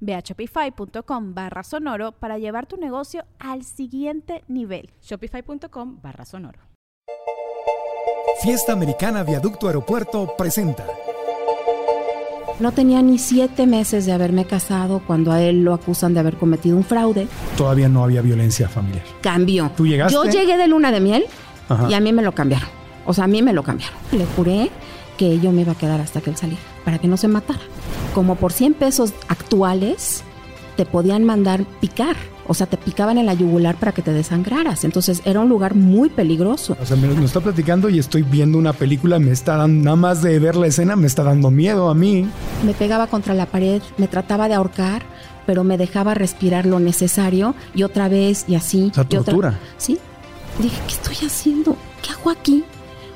Ve a shopify.com barra sonoro para llevar tu negocio al siguiente nivel. Shopify.com barra sonoro. Fiesta Americana Viaducto Aeropuerto presenta. No tenía ni siete meses de haberme casado cuando a él lo acusan de haber cometido un fraude. Todavía no había violencia familiar. Cambió. ¿Tú llegaste? Yo llegué de luna de miel y a mí me lo cambiaron. O sea, a mí me lo cambiaron. Le juré que yo me iba a quedar hasta que él saliera, para que no se matara. Como por 100 pesos actuales, te podían mandar picar. O sea, te picaban en la yugular para que te desangraras. Entonces era un lugar muy peligroso. O sea, me, me está platicando y estoy viendo una película, me está dando, nada más de ver la escena, me está dando miedo a mí. Me pegaba contra la pared, me trataba de ahorcar, pero me dejaba respirar lo necesario y otra vez y así. O sea, y otra- tortura. Sí. Dije, ¿qué estoy haciendo? ¿Qué hago aquí?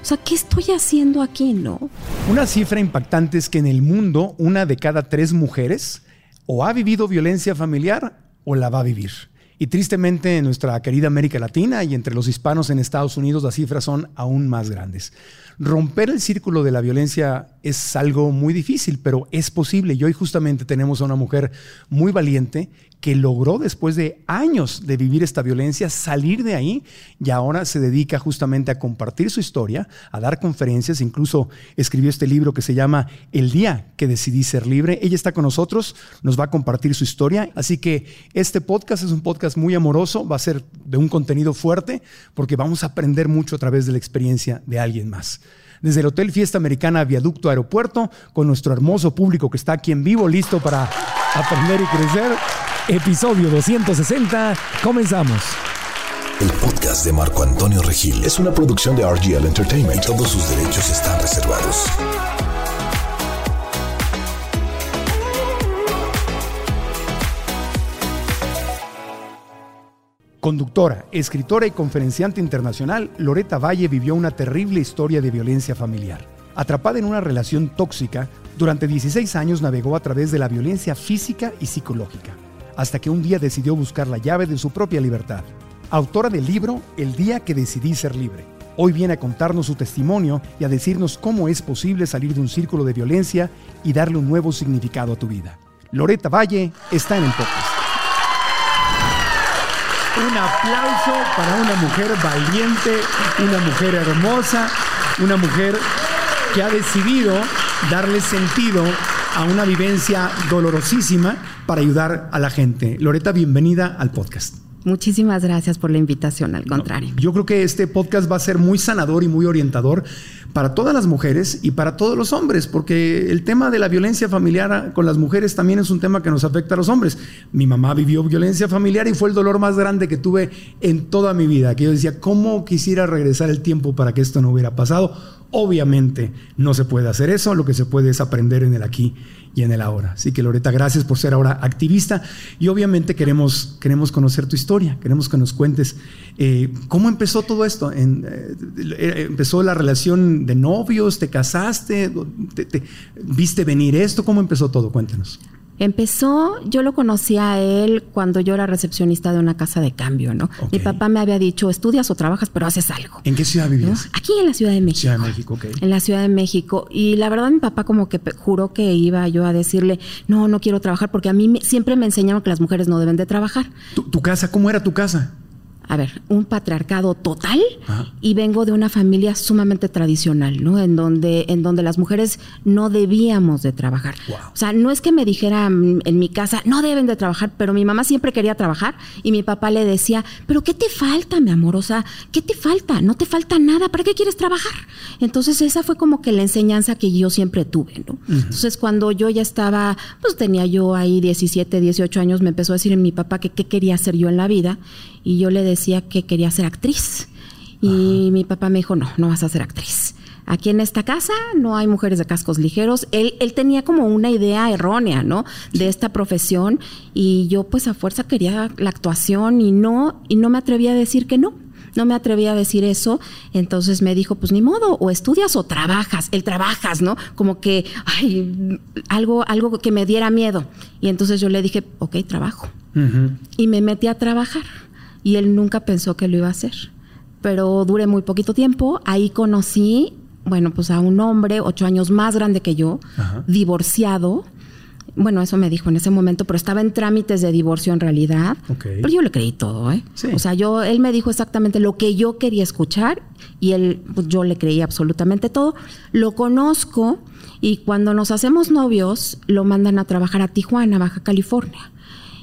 O sea, ¿qué estoy haciendo aquí? No. Una cifra impactante es que en el mundo una de cada tres mujeres o ha vivido violencia familiar o la va a vivir. Y tristemente en nuestra querida América Latina y entre los hispanos en Estados Unidos las cifras son aún más grandes. Romper el círculo de la violencia es algo muy difícil, pero es posible. Y hoy justamente tenemos a una mujer muy valiente que logró después de años de vivir esta violencia salir de ahí y ahora se dedica justamente a compartir su historia, a dar conferencias, incluso escribió este libro que se llama El día que decidí ser libre. Ella está con nosotros, nos va a compartir su historia, así que este podcast es un podcast muy amoroso, va a ser de un contenido fuerte porque vamos a aprender mucho a través de la experiencia de alguien más desde el Hotel Fiesta Americana Viaducto Aeropuerto, con nuestro hermoso público que está aquí en vivo, listo para aprender y crecer. Episodio 260, comenzamos. El podcast de Marco Antonio Regil es una producción de RGL Entertainment y todos sus derechos están reservados. Conductora, escritora y conferenciante internacional, Loreta Valle vivió una terrible historia de violencia familiar. Atrapada en una relación tóxica, durante 16 años navegó a través de la violencia física y psicológica, hasta que un día decidió buscar la llave de su propia libertad. Autora del libro El día que decidí ser libre. Hoy viene a contarnos su testimonio y a decirnos cómo es posible salir de un círculo de violencia y darle un nuevo significado a tu vida. Loreta Valle está en el. Un aplauso para una mujer valiente, una mujer hermosa, una mujer que ha decidido darle sentido a una vivencia dolorosísima para ayudar a la gente. Loreta, bienvenida al podcast. Muchísimas gracias por la invitación, al contrario. Yo creo que este podcast va a ser muy sanador y muy orientador para todas las mujeres y para todos los hombres, porque el tema de la violencia familiar con las mujeres también es un tema que nos afecta a los hombres. Mi mamá vivió violencia familiar y fue el dolor más grande que tuve en toda mi vida, que yo decía, ¿cómo quisiera regresar el tiempo para que esto no hubiera pasado? Obviamente no se puede hacer eso, lo que se puede es aprender en el aquí y en el ahora. Así que Loreta, gracias por ser ahora activista y obviamente queremos, queremos conocer tu historia, queremos que nos cuentes eh, cómo empezó todo esto. En, eh, ¿Empezó la relación de novios? ¿Te casaste? ¿Te, te, ¿Viste venir esto? ¿Cómo empezó todo? Cuéntanos. Empezó, yo lo conocí a él cuando yo era recepcionista de una casa de cambio, ¿no? Mi papá me había dicho, estudias o trabajas, pero haces algo. ¿En qué ciudad ¿no? vivías? Aquí en la Ciudad de México. Ciudad de México, ok. En la Ciudad de México. Y la verdad, mi papá como que juró que iba yo a decirle, no, no quiero trabajar, porque a mí me- siempre me enseñaron que las mujeres no deben de trabajar. ¿Tu, tu casa? ¿Cómo era tu casa? A ver, un patriarcado total y vengo de una familia sumamente tradicional, ¿no? En donde, en donde las mujeres no debíamos de trabajar. O sea, no es que me dijera en mi casa, no deben de trabajar, pero mi mamá siempre quería trabajar y mi papá le decía, pero ¿qué te falta, mi amor? O sea, ¿qué te falta? No te falta nada, ¿para qué quieres trabajar? Entonces esa fue como que la enseñanza que yo siempre tuve, ¿no? Entonces cuando yo ya estaba, pues tenía yo ahí 17, 18 años, me empezó a decir mi papá que qué quería hacer yo en la vida y yo le decía que quería ser actriz. Y mi papá me dijo, no, no vas a ser actriz. Aquí en esta casa no hay mujeres de cascos ligeros. Él, él tenía como una idea errónea, ¿no? De esta profesión y yo pues a fuerza quería la actuación y no, y no me atrevía a decir que no. No me atrevía a decir eso, entonces me dijo, pues ni modo, o estudias o trabajas, el trabajas, ¿no? Como que, ay, algo, algo que me diera miedo. Y entonces yo le dije, ok, trabajo. Y me metí a trabajar y él nunca pensó que lo iba a hacer. Pero duré muy poquito tiempo, ahí conocí, bueno, pues a un hombre ocho años más grande que yo, divorciado. Bueno, eso me dijo en ese momento, pero estaba en trámites de divorcio en realidad. Pero yo le creí todo, ¿eh? O sea, yo, él me dijo exactamente lo que yo quería escuchar y él, pues, yo le creí absolutamente todo. Lo conozco y cuando nos hacemos novios, lo mandan a trabajar a Tijuana, Baja California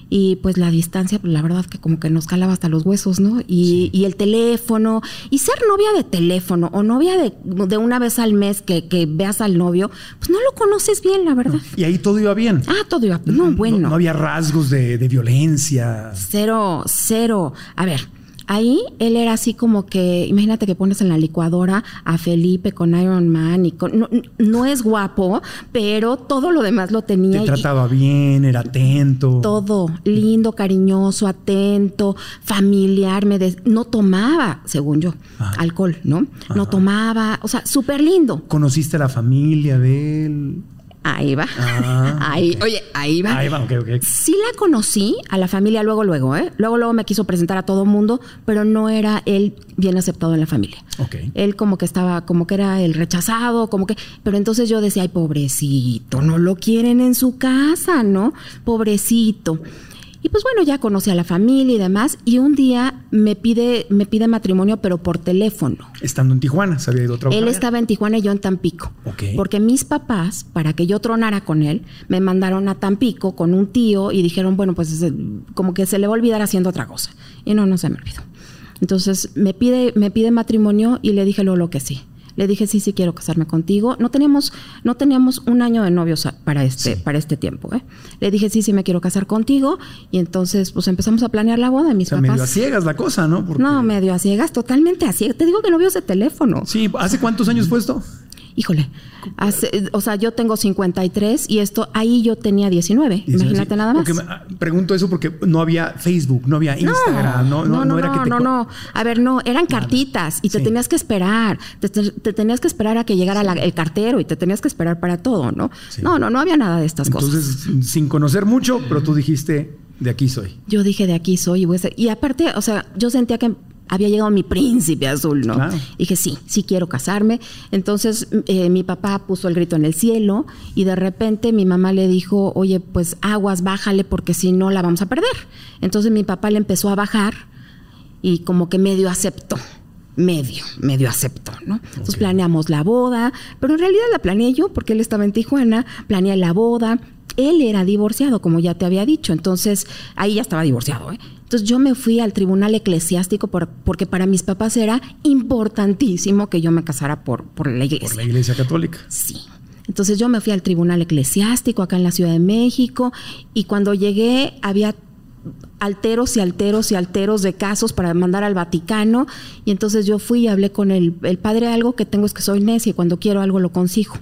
y pues la distancia, pues la verdad que como que nos calaba hasta los huesos, ¿no? Y, y el teléfono, y ser novia de teléfono o novia de, de una vez al mes que, que, veas al novio, pues no lo conoces bien, la verdad. Y ahí todo iba bien. Ah, todo iba bien. No, bueno. No, había rasgos de, de violencia. Cero, cero. A ver, Ahí él era así como que, imagínate que pones en la licuadora a Felipe con Iron Man y con, no, es guapo, pero todo lo demás lo tenía. Te trataba bien, era atento. Todo, lindo, cariñoso, atento, familiar, me no tomaba, según yo, alcohol, ¿no? No tomaba, o sea, súper lindo. ¿Conociste a la familia de él? Ahí va. Ah, ahí, oye, ahí va. Ahí va, ok, ok. Sí la conocí a la familia luego, luego, ¿eh? Luego, luego me quiso presentar a todo mundo, pero no era él bien aceptado en la familia. Ok. Él como que estaba, como que era el rechazado, como que. Pero entonces yo decía, ay, pobrecito, no lo quieren en su casa, ¿no? Pobrecito. Y pues bueno, ya conocí a la familia y demás. Y un día me pide, me pide matrimonio, pero por teléfono. Estando en Tijuana, se había ido a Él estaba en Tijuana y yo en Tampico. Porque mis papás, para que yo tronara con él, me mandaron a Tampico con un tío y dijeron, bueno, pues como que se le va a olvidar haciendo otra cosa. Y no, no se me olvidó. Entonces me pide, me pide matrimonio y le dije luego lo que sí. Le dije, sí, sí quiero casarme contigo. No teníamos, no teníamos un año de novios para este, para este tiempo. ¿eh? Le dije, sí, sí, me quiero casar contigo. Y entonces, pues empezamos a planear la boda. Mis o sea, medio a ciegas la cosa, ¿no? No, medio a ciegas, totalmente a ciegas. Te digo que novios de teléfono. Sí, ¿hace cuántos años fue esto? Híjole, o sea, yo tengo 53 y esto, ahí yo tenía 19, imagínate nada más. Ah, pregunto eso porque no había Facebook, no había Instagram, no, no, no, era que te... no, no, a ver, no, eran cartitas y te tenías que esperar, te, tenías que esperar a que llegara el cartero y te tenías que esperar para todo, ¿no? No, no, no había nada de estas cosas. Entonces, sin conocer mucho, pero tú dijiste, de aquí soy. Yo dije, de aquí soy y voy a ser... Y aparte, o sea, yo sentía que había llegado mi príncipe azul, ¿no? Y dije, sí, sí quiero casarme. Entonces eh, mi papá puso el grito en el cielo y de repente mi mamá le dijo, oye, pues aguas, bájale porque si no la vamos a perder. Entonces mi papá le empezó a bajar y como que medio aceptó. Medio, medio aceptó, ¿no? Entonces planeamos la boda, pero en realidad la planeé yo porque él estaba en Tijuana, planeé la boda, él era divorciado, como ya te había dicho, entonces ahí ya estaba divorciado. ¿eh? Entonces yo me fui al tribunal eclesiástico porque para mis papás era importantísimo que yo me casara por, por la iglesia. Por la iglesia católica. Sí. Entonces yo me fui al tribunal eclesiástico acá en la Ciudad de México y cuando llegué había alteros y alteros y alteros de casos para mandar al Vaticano y entonces yo fui y hablé con el, el padre algo que tengo es que soy necia y cuando quiero algo lo consigo.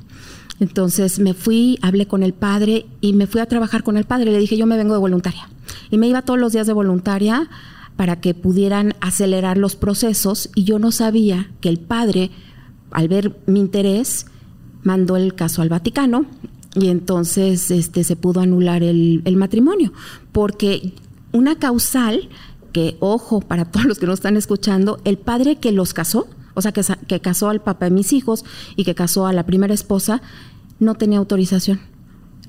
Entonces me fui, hablé con el padre y me fui a trabajar con el padre. Le dije, yo me vengo de voluntaria. Y me iba todos los días de voluntaria para que pudieran acelerar los procesos y yo no sabía que el padre, al ver mi interés, mandó el caso al Vaticano y entonces este, se pudo anular el, matrimonio, porque una causal que, ojo, para todos los que no están escuchando, el padre que los casó, o sea, que, que casó al papá de mis hijos y que casó a la primera esposa, no tenía autorización.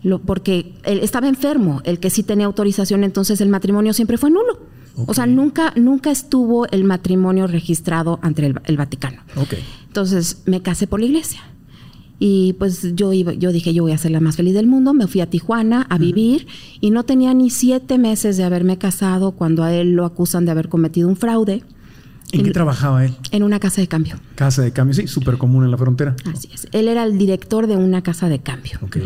Lo, porque él estaba enfermo, el que sí tenía autorización, entonces el matrimonio siempre fue nulo. O sea, nunca, nunca estuvo el matrimonio registrado ante el, el Vaticano. Ok. Entonces me casé por la iglesia. Y pues yo iba, yo dije, yo voy a ser la más feliz del mundo. Me fui a Tijuana a vivir y no tenía ni siete meses de haberme casado cuando a él lo acusan de haber cometido un fraude ¿En qué trabajaba él? en una casa de cambio. Casa de cambio, sí, súper común en la frontera. Así es. Él era el director de una casa de cambio. Ok.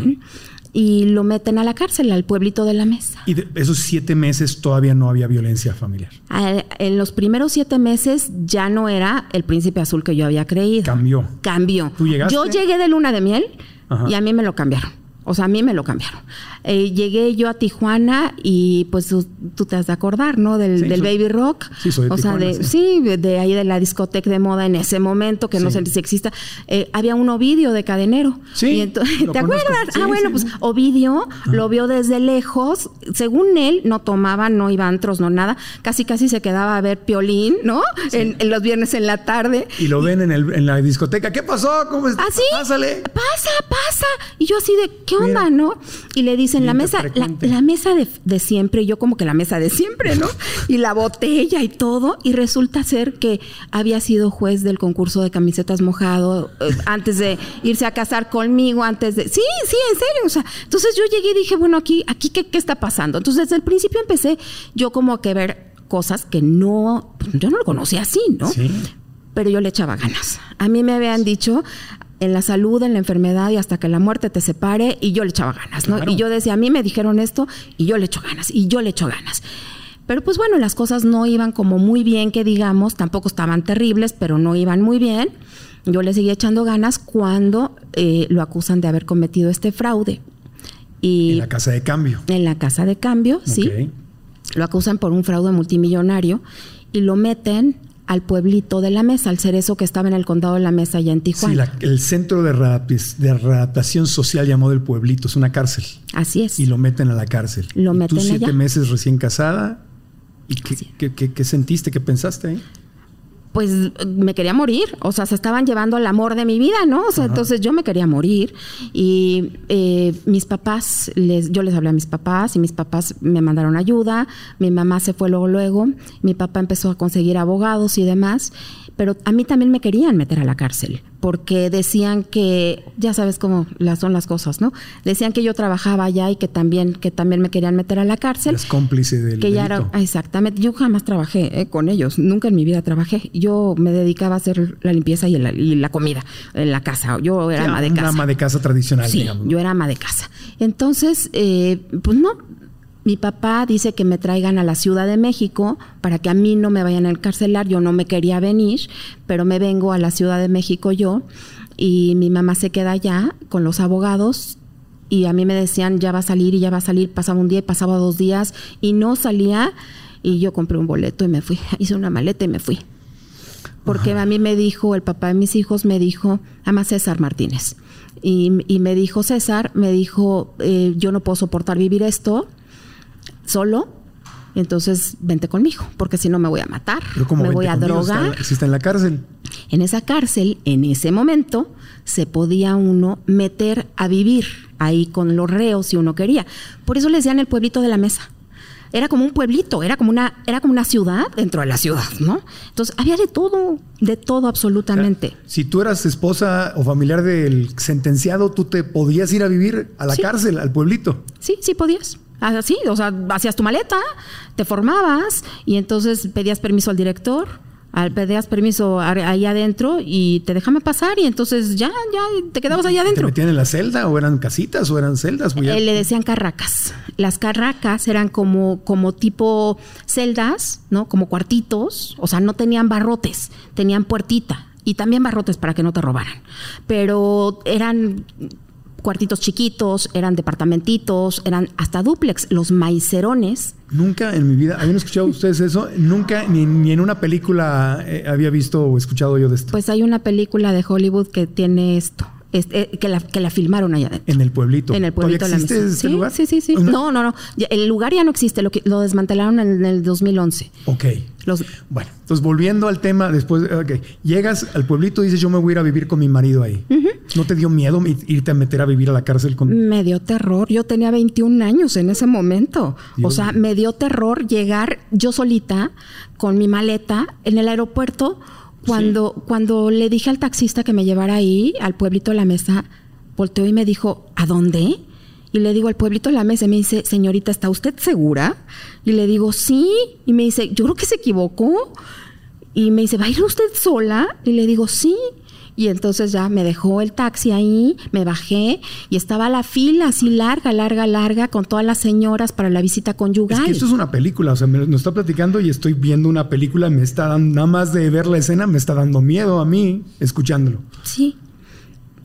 Y lo meten a la cárcel, al pueblito de la mesa. Y de esos siete meses todavía no había violencia familiar. A- En los primeros siete meses ya no era el príncipe azul que yo había creído. Cambió. Cambió. ¿Tú llegaste? Yo llegué de luna de miel Ajá. y a mí me lo cambiaron. O sea, a mí me lo cambiaron. Eh, llegué yo a Tijuana y pues tú, tú te has de acordar, ¿no? Del, Sí, del soy- baby rock. Sí, soy de O sea, de, sí. sí, de ahí de la discoteca de moda en ese momento, que no sé si exista. Eh, había un Ovidio de cadenero. Sí, Y entonces, ¿Te conozco. acuerdas? Ah, bueno, pues. Ovidio lo vio desde lejos. Según él, no tomaba, no iba a antros, no nada. Casi, casi se quedaba a ver piolín, ¿no? En, en los viernes en la tarde. Y lo ven en, el, en la discoteca. ¿Qué pasó? ¿Cómo estás? ¿Ah, sí? Pásale. Pasa, pasa. Y yo así de, ¿qué onda, Mira. no? Y le dicen, la mesa, la, la mesa de, de siempre, y yo como que la mesa de siempre, ¿no? Y la botella y todo. Y resulta ser que había sido juez del concurso de camisetas mojado eh, antes de irse a casar conmigo, antes de... Sí, sí, en serio. O sea, entonces yo llegué y dije, bueno, aquí, aquí ¿qué, qué está pasando? Entonces desde el principio empecé yo como que ver cosas que no, yo no lo conocía así, ¿no? Sí. pero yo le echaba ganas. A mí me habían dicho en la salud, en la enfermedad y hasta que la muerte te separe y yo le echaba ganas, ¿no? Claro. Y yo decía, a mí me dijeron esto y yo le echo ganas y yo le echo ganas. Pero pues bueno, las cosas no iban como muy bien, que digamos, tampoco estaban terribles, pero no iban muy bien. Yo le seguía echando ganas cuando eh, lo acusan de haber cometido este fraude. Y En la casa de cambio. en la casa de cambio, sí, lo acusan por un fraude multimillonario y lo meten al pueblito de la mesa, al cerezo que estaba en el condado de la mesa allá en Sí, Tijuana. la- el centro de, readaptaci- de readaptación social llamado el pueblito. Es una cárcel. Así es. Y lo meten a la cárcel. Lo Y meten tú siete allá. meses recién casada. ¿Y qué, Así es. qué- qué- qué sentiste? ¿Qué pensaste? ahí? Pues me quería morir, o sea, se estaban llevando al amor de mi vida, ¿no? O sea, entonces yo me quería morir y eh, mis papás, les, yo les hablé a mis papás y mis papás me mandaron ayuda, mi mamá se fue luego, luego, mi papá empezó a conseguir abogados y demás, pero a mí también me querían meter a la cárcel porque decían que, ya sabes cómo las son las cosas, ¿no? Decían que yo trabajaba allá y que también, que también me querían meter a la cárcel. Eres cómplice del que ya era exactamente yo jamás trabajé eh, con ellos nunca en mi vida trabajé. Yo me dedicaba a hacer la limpieza y la, y la comida en la casa. Yo era Sí, ama de una casa. ama de casa tradicional, sí yo era ama de casa. Entonces eh, pues no mi papá dice que me traigan a la Ciudad de México para que a mí no me vayan a encarcelar. Yo no me quería venir, pero me vengo a la Ciudad de México yo y mi mamá se queda allá con los abogados y a mí me decían ya va a salir y ya va a salir. Pasaba un día y pasaba dos días y no salía y yo compré un boleto y me fui. Hice una maleta y me fui. Porque a mí me dijo, el papá de mis hijos me dijo, ama César Martínez. Y, y me dijo, César, me dijo, eh, yo no puedo soportar vivir esto solo, entonces vente conmigo, porque si no me voy a matar, Pero como me voy a conmigo, drogar. si está en la cárcel. En esa cárcel, en ese momento, se podía uno meter a vivir ahí con los reos si uno quería. Por eso le decían el pueblito de la mesa. Era como un pueblito, era como una, era como una ciudad dentro de la ciudad, ¿no? Entonces había de todo, de todo absolutamente. Si tú eras esposa o familiar del sentenciado, tú te podías ir a vivir a la Sí. cárcel, al pueblito. Sí, sí podías. Así, o sea, hacías tu maleta, te formabas y entonces pedías permiso al director, al, pedías permiso ahí adentro y te déjame pasar y entonces ya, ya te quedabas ahí ¿Te adentro. metían en la celda o eran casitas o eran celdas? Pues Eh, le decían carracas. Las carracas eran como, como tipo celdas, ¿no? Como cuartitos, o sea, no tenían barrotes, tenían puertita y también barrotes para que no te robaran. Pero eran cuartitos chiquitos, eran departamentitos, eran hasta duplex, los maicerones. Nunca en mi vida, ¿habían escuchado ustedes eso? Nunca, ni, ni en una película eh, había visto o escuchado yo de esto. Pues hay una película de Hollywood que tiene esto, este, que, la, que la filmaron allá adentro. en el pueblito. En el pueblito de la ¿Todavía existe este sí, lugar? sí, sí, sí. ¿No? No, no, no. Ya- El lugar ya no existe, lo, que, lo desmantelaron en el 2011. Ok. Los, Bueno, entonces volviendo al tema, después, ok, llegas al pueblito y dices, yo me voy a ir a vivir con mi marido ahí. ¿No te dio miedo irte a meter a vivir a la cárcel con.? Me dio terror. Yo tenía 21 años en ese momento. O sea, me dio terror llegar yo solita con mi maleta en el aeropuerto. Cuando, cuando le dije al taxista que me llevara ahí, al pueblito de la mesa, volteó y me dijo, ¿a dónde? Y le digo al pueblito de la mesa, y me dice, señorita, ¿está usted segura? Y le digo, sí. Y me dice, yo creo que se equivocó. Y me dice, ¿va a ir usted sola? Y le digo, sí. Y entonces ya me dejó el taxi ahí, me bajé y estaba la fila así larga, larga, larga con todas las señoras para la visita conyugal. Es que esto es una película, o sea, me, está platicando y estoy viendo una película, me está dando, nada más de ver la escena, me está dando miedo a mí escuchándolo. Sí.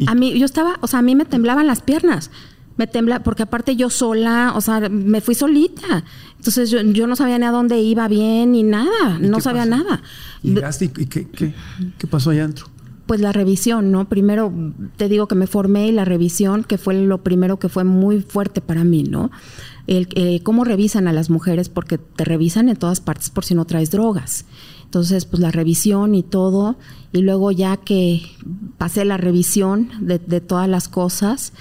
A mí, yo estaba, o sea, a mí me temblaban las piernas me tembla, porque aparte yo sola, o sea, me fui solita. Entonces yo, yo no sabía ni a dónde iba bien ni nada, no sabía nada. ¿Y, y qué, qué, qué pasó allá adentro? Pues la revisión, ¿no? Primero te digo que me formé y la revisión, que fue lo primero que fue muy fuerte para mí, ¿no? El, eh, cómo revisan a las mujeres, porque te revisan en todas partes por si no traes drogas. Entonces, pues la revisión y todo, y luego ya que pasé la revisión de, de todas las cosas,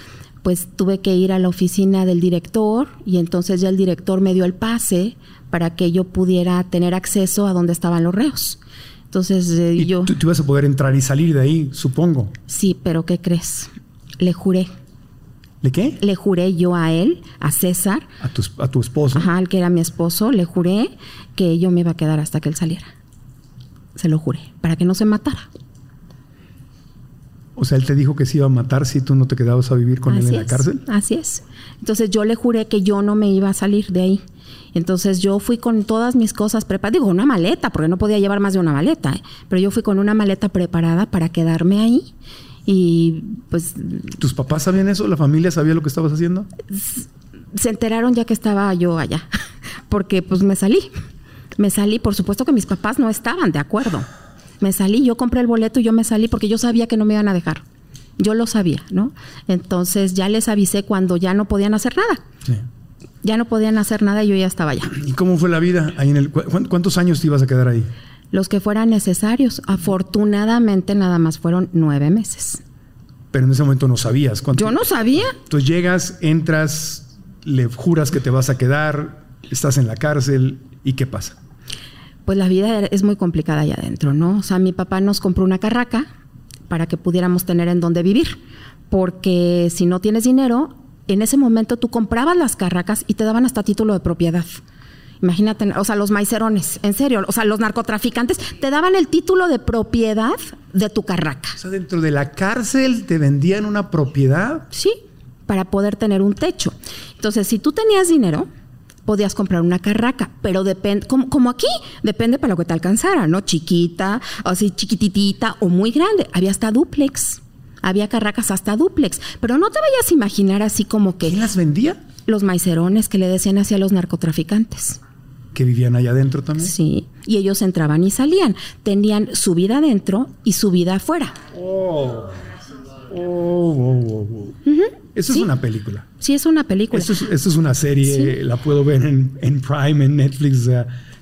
pues tuve que ir a la oficina del director y entonces ya el director me dio el pase para que yo pudiera tener acceso a donde estaban los reos. Entonces eh, yo... Tú, ibas a poder entrar y salir de ahí, supongo. Sí, pero ¿qué crees? Le juré. ¿Le qué? Le juré yo a él, a César. A tu, a tu esposo. Ajá, al que era mi esposo, le juré que yo me iba a quedar hasta que él saliera. Se lo juré, para que no se matara. O sea, él te dijo que se iba a matar si tú no te quedabas a vivir con él en la cárcel. Así es. Entonces yo le juré que yo no me iba a salir de ahí. Entonces yo fui con todas mis cosas preparadas, digo, una maleta, porque no podía llevar más de una maleta, ¿eh? pero yo fui con una maleta preparada para quedarme ahí. Y pues... ¿Tus papás sabían eso? ¿La familia sabía lo que estabas haciendo? Se enteraron ya que estaba yo allá, porque pues me salí. Me salí, por supuesto que mis papás no estaban de acuerdo me salí, yo compré el boleto y yo me salí porque yo sabía que no me iban a dejar. Yo lo sabía, ¿no? Entonces ya les avisé cuando ya no podían hacer nada. Sí. Ya no podían hacer nada y yo ya estaba allá. ¿Y cómo fue la vida ahí en el cuántos años te ibas a quedar ahí? Los que fueran necesarios. Afortunadamente nada más fueron nueve meses. Pero en ese momento no sabías cuánto. Yo no sabía. Entonces llegas, entras, le juras que te vas a quedar, estás en la cárcel y qué pasa pues la vida es muy complicada allá adentro, ¿no? O sea, mi papá nos compró una carraca para que pudiéramos tener en dónde vivir, porque si no tienes dinero, en ese momento tú comprabas las carracas y te daban hasta título de propiedad. Imagínate, o sea, los maicerones, en serio, o sea, los narcotraficantes te daban el título de propiedad de tu carraca. O sea, dentro de la cárcel te vendían una propiedad. Sí, para poder tener un techo. Entonces, si tú tenías dinero, podías comprar una carraca, pero depende, como, aquí, depende para lo que te alcanzara, ¿no? Chiquita, así chiquititita o muy grande. Había hasta duplex. Había carracas hasta duplex. Pero no te vayas a imaginar así como que. ¿Quién las vendía? Los maicerones que le decían hacia los narcotraficantes. ¿Que vivían allá adentro también? Sí, y ellos entraban y salían. Tenían su vida adentro y su vida afuera. Oh. Oh, oh, oh Eso es una película. Sí, es una película. Esto es, una serie, la puedo ver en, Prime, en Netflix.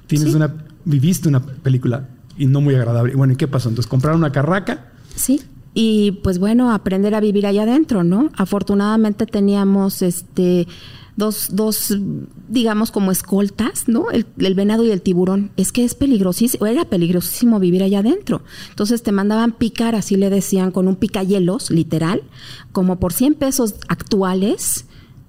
tienes una, viviste una película y no muy agradable. Bueno, ¿y qué pasó? Entonces, compraron una carraca. Sí. Y pues bueno, aprender a vivir allá adentro, ¿no? Afortunadamente teníamos este dos, dos, digamos, como escoltas, ¿no? El, venado y el tiburón. Es que es peligrosísimo, era peligrosísimo vivir allá adentro. Entonces te mandaban picar, así le decían, con un picayelos, literal, como por 100 pesos actuales,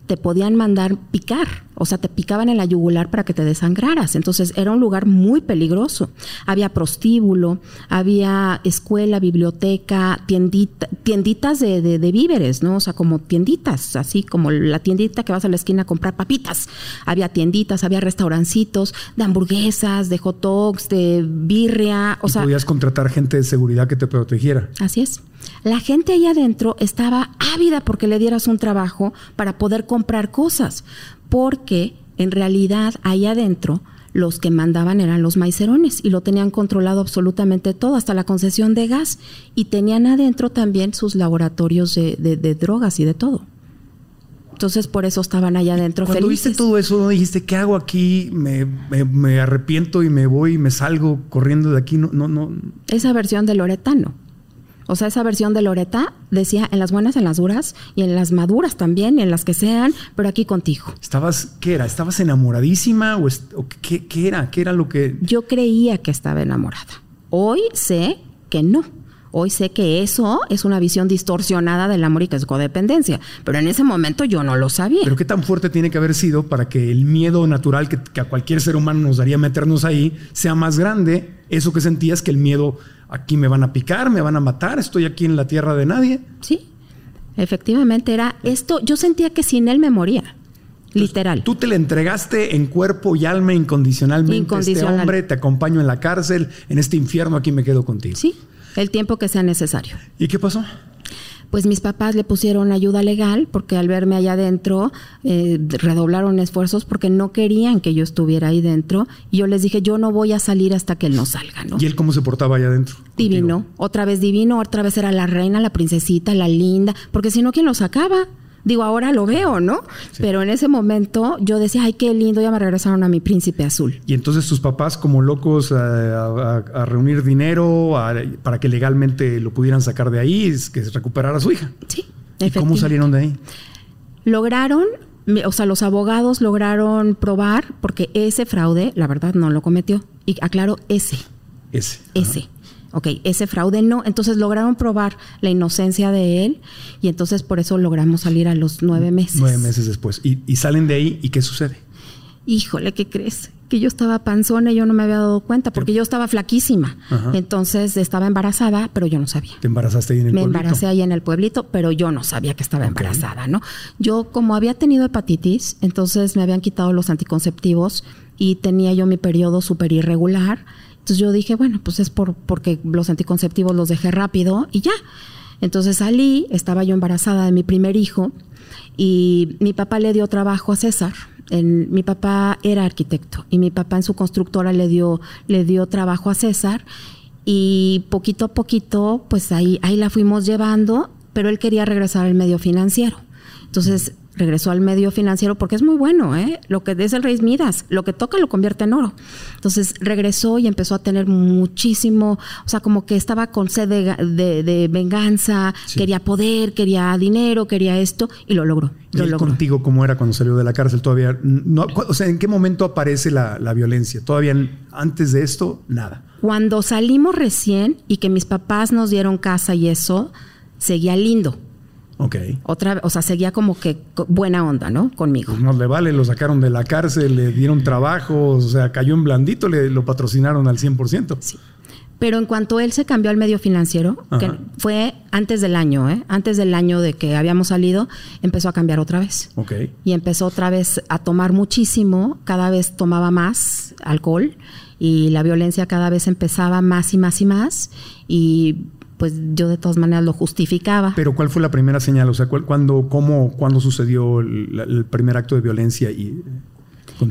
te podían mandar picar, o sea, te picaban en la yugular para que te desangraras. Entonces era un lugar muy peligroso. Había prostíbulo, había escuela, biblioteca, tiendita, tienditas de, de, víveres, ¿no? O sea, como tienditas, así como la tiendita que vas a la esquina a comprar papitas. Había tienditas, había restaurancitos de hamburguesas, de hot dogs, de birria. O sea, podías contratar gente de seguridad que te protegiera. Así es. La gente ahí adentro estaba ávida porque le dieras un trabajo para poder comprar cosas, porque en realidad ahí adentro los que mandaban eran los maicerones y lo tenían controlado absolutamente todo, hasta la concesión de gas, y tenían adentro también sus laboratorios de, drogas y de todo. Entonces por eso estaban allá adentro Cuando viste todo eso, dijiste, ¿qué hago aquí? Me, me, arrepiento y me voy y me salgo corriendo de aquí. No, no, no. Esa versión de Loretano O sea, esa versión de Loreta decía en las buenas, en las duras y en las maduras también, y en las que sean, pero aquí contigo. ¿Estabas, qué era? ¿Estabas enamoradísima o, qué, qué era? ¿Qué era lo que...? Yo creía que estaba enamorada. Hoy sé que no. Hoy sé que eso es una visión distorsionada del amor y que es codependencia, pero en ese momento yo no lo sabía. Pero qué tan fuerte tiene que haber sido para que el miedo natural que, a cualquier ser humano nos daría meternos ahí sea más grande, eso que sentías que el miedo aquí me van a picar, me van a matar, estoy aquí en la tierra de nadie. Sí, efectivamente era esto, yo sentía que sin él me moría. Literal. Tú te le entregaste en cuerpo y alma incondicionalmente Incondicional. este hombre, te acompaño en la cárcel, en este infierno, aquí me quedo contigo. Sí, el tiempo que sea necesario. ¿Y qué pasó? Pues mis papás le pusieron ayuda legal porque al verme allá adentro eh, redoblaron esfuerzos porque no querían que yo estuviera ahí dentro. Y yo les dije, yo no voy a salir hasta que él no salga, ¿no? ¿Y él cómo se portaba allá adentro? Divino. Otra vez divino, otra vez era la reina, la princesita, la linda. Porque si no, ¿quién lo sacaba? Digo, ahora lo veo, ¿no? Pero en ese momento yo decía, ay, qué lindo, ya me regresaron a mi príncipe azul. Y entonces tus papás como locos eh, a, reunir dinero para que legalmente lo pudieran sacar de ahí, que recuperara a su hija. Sí, ¿Y cómo salieron de ahí? Lograron o sea, los abogados lograron probar, porque ese fraude, la verdad, no lo cometió. Y aclaro, ese. Ese. Ese ok, ese fraude no. Entonces lograron probar la inocencia de él y entonces por eso logramos salir a los nueve meses. Nueve meses después. ¿Y, salen de ahí y qué sucede? Híjole, ¿qué crees? Que yo estaba panzona y yo no me había dado cuenta porque yo estaba flaquísima. Entonces estaba embarazada, pero yo no sabía. ¿Te embarazaste ahí en el pueblito? Me embaracé ahí en el pueblito, pero yo no sabía que estaba embarazada, ¿no? Yo, como había tenido hepatitis, entonces me habían quitado los anticonceptivos y tenía yo mi periodo súper irregular entonces yo dije, bueno, pues es por, porque los anticonceptivos los dejé rápido y ya. Entonces salí, estaba yo embarazada de mi primer hijo y mi papá le dio trabajo a César. mi papá era arquitecto y mi papá en su constructora le dio, le dio trabajo a César y poquito a poquito, pues ahí, ahí la fuimos llevando, pero él quería regresar al medio financiero. Entonces regresó al medio financiero porque es muy bueno, ¿eh? Lo que es el rey Midas, lo que toca lo convierte en oro. Entonces regresó y empezó a tener muchísimo, o sea, como que estaba con sed de, venganza, quería poder, quería dinero, quería esto y lo logró. ¿Y lo contigo cómo era cuando salió de la cárcel? Todavía, no, o sea, ¿en qué momento aparece la, la violencia? Todavía antes de esto, nada. Cuando salimos recién y que mis papás nos dieron casa y eso, seguía lindo Ok. Otra, o sea, seguía como que buena onda, ¿no? Conmigo. Pues no le vale, lo sacaron de la cárcel, le dieron trabajo, o sea, cayó en blandito, le lo patrocinaron al 100%. Sí. Pero en cuanto él se cambió al medio financiero, que fue antes del año, ¿eh? antes del año de que habíamos salido, empezó a cambiar otra vez. Ok. Y empezó otra vez a tomar muchísimo, cada vez tomaba más alcohol y la violencia cada vez empezaba más y más y más. Y pues yo de todas maneras lo justificaba. Pero ¿cuál fue la primera señal? O sea, ¿cuándo, cómo, cuándo sucedió el, primer acto de violencia y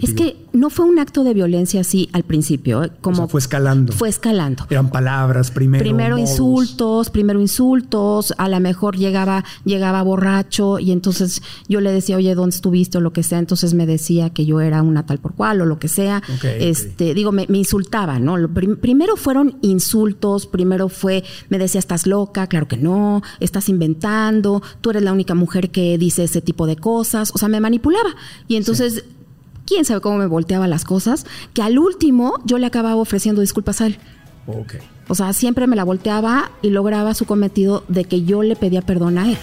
es que no fue un acto de violencia así al principio, ¿eh? como fue escalando. Fue escalando. Eran palabras primero. Primero insultos, primero insultos, a lo mejor llegaba llegaba borracho y entonces yo le decía, "Oye, ¿dónde estuviste?" o lo que sea, entonces me decía que yo era una tal por cual o lo que sea. este, digo, me, insultaba, ¿no? primero fueron insultos, primero fue me decía, "Estás loca", claro que no, estás inventando, tú eres la única mujer que dice ese tipo de cosas, o sea, me manipulaba. Y entonces quién sabe cómo me volteaba las cosas, que al último yo le acababa ofreciendo disculpas a él. Ok. O sea, siempre me la volteaba y lograba su cometido de que yo le pedía perdón a él.